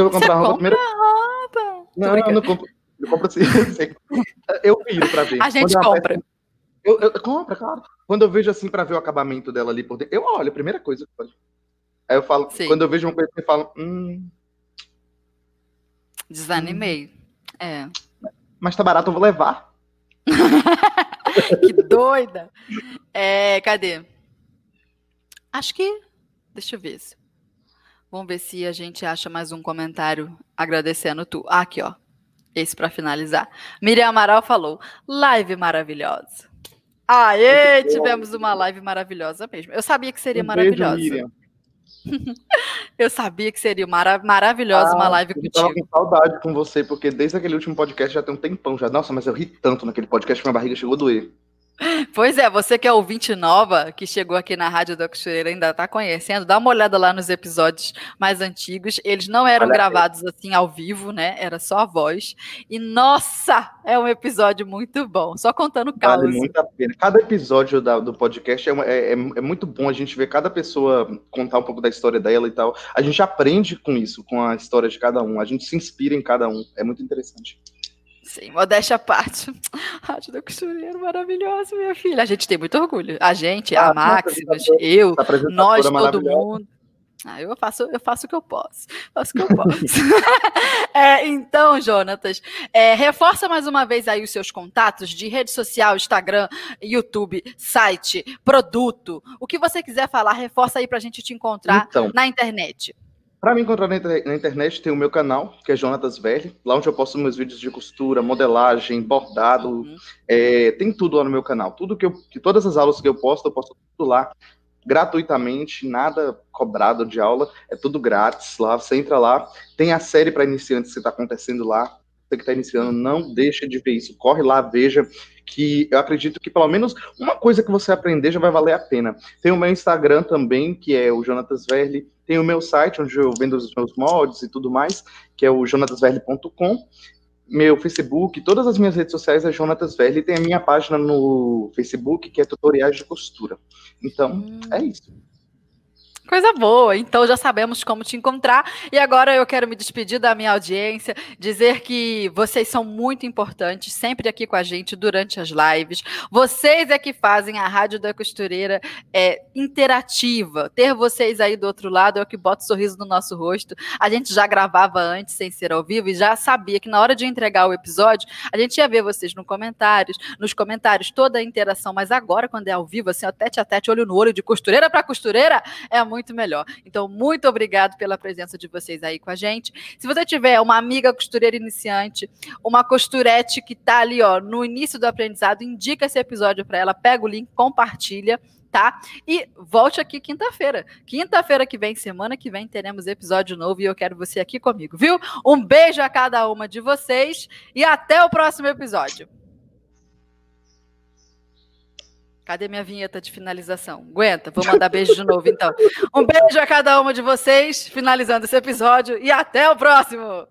eu vou comprar Você roupa, primeira... roupa. Não, não, não compro. Eu compro assim. eu viro para ver. A gente compra. Peça... Eu, eu, compra, claro. Quando eu vejo assim para ver o acabamento dela ali por dentro, eu olho, a primeira coisa que eu faço. Aí eu falo, Sim. quando eu vejo uma coisa eu falo, hum. Desanimei. Hum. É. Mas tá barato, eu vou levar. que doida! É, cadê? Acho que. Deixa eu ver. Se... Vamos ver se a gente acha mais um comentário agradecendo tu. Ah, aqui, ó. Esse para finalizar. Miriam Amaral falou: live maravilhosa. Aê, tivemos uma live maravilhosa mesmo. Eu sabia que seria um maravilhosa. Beijo, eu sabia que seria mara maravilhosa ah, uma live contigo. Eu tava com saudade com você, porque desde aquele último podcast já tem um tempão já. Nossa, mas eu ri tanto naquele podcast que minha barriga chegou a doer. Pois é, você que é ouvinte nova, que chegou aqui na Rádio da Costureira, ainda está conhecendo, dá uma olhada lá nos episódios mais antigos. Eles não eram Olha gravados aí. assim ao vivo, né? Era só a voz. E nossa, é um episódio muito bom. Só contando casos. Vale muito a pena. Cada episódio da, do podcast é, é, é, é, muito bom a gente ver cada pessoa contar um pouco da história dela e tal. A gente aprende com isso, com a história de cada um. A gente se inspira em cada um. É muito interessante. Sim, modéstia à parte. Rádio da Costureira, maravilhosa, minha filha. A gente tem muito orgulho. A gente, ah, a Máximas, eu, nós, todo mundo. Ah, eu faço, eu faço o que eu posso. Faço o que eu posso. é, então, Jonatas, é, reforça mais uma vez aí os seus contatos de rede social, Instagram, YouTube, site, produto. O que você quiser falar, reforça aí para a gente te encontrar então, na internet. Para me encontrar na, internet, tem o meu canal, que é Jonatas Velho, lá onde eu posto meus vídeos de costura, modelagem, bordado, uhum. é, tem tudo lá no meu canal. Tudo que eu, que todas as aulas que eu posto, eu posto tudo lá, gratuitamente, nada cobrado de aula, é tudo grátis lá. Você entra lá, tem a série para iniciantes que está acontecendo lá. Você que está iniciando, não deixa de ver isso, corre lá, veja que eu acredito que pelo menos uma coisa que você aprender já vai valer a pena. Tem o meu Instagram também, que é o Jonatas Verli, tem o meu site, onde eu vendo os meus moldes e tudo mais, que é o jonatasverli.com. Meu Facebook, todas as minhas redes sociais é Jonatas Verli. Tem a minha página no Facebook, que é Tutoriais de Costura. Então, hum. é isso. Coisa boa, então já sabemos como te encontrar. E agora eu quero me despedir da minha audiência, dizer que vocês são muito importantes, sempre aqui com a gente durante as lives. Vocês é que fazem a Rádio da Costureira é, interativa. Ter vocês aí do outro lado é o que bota sorriso no nosso rosto. A gente já gravava antes, sem ser ao vivo, e já sabia que na hora de entregar o episódio, a gente ia ver vocês no comentários, nos comentários, toda a interação. Mas agora, quando é ao vivo, assim, ó, tete a tete, olho no olho, de costureira para costureira, é muito muito melhor. Então, muito obrigado pela presença de vocês aí com a gente. Se você tiver uma amiga costureira iniciante, uma costurete que está ali, ó, no início do aprendizado, indica esse episódio para ela, pega o link, compartilha tá? E volte aqui quinta-feira. Quinta-feira que vem, semana que vem, teremos episódio novo e eu quero você aqui comigo, viu? Um beijo a cada uma de vocês e até o próximo episódio. Cadê minha vinheta de finalização? Aguenta, vou mandar beijo de novo então. Um beijo a cada uma de vocês, finalizando esse episódio e até o próximo.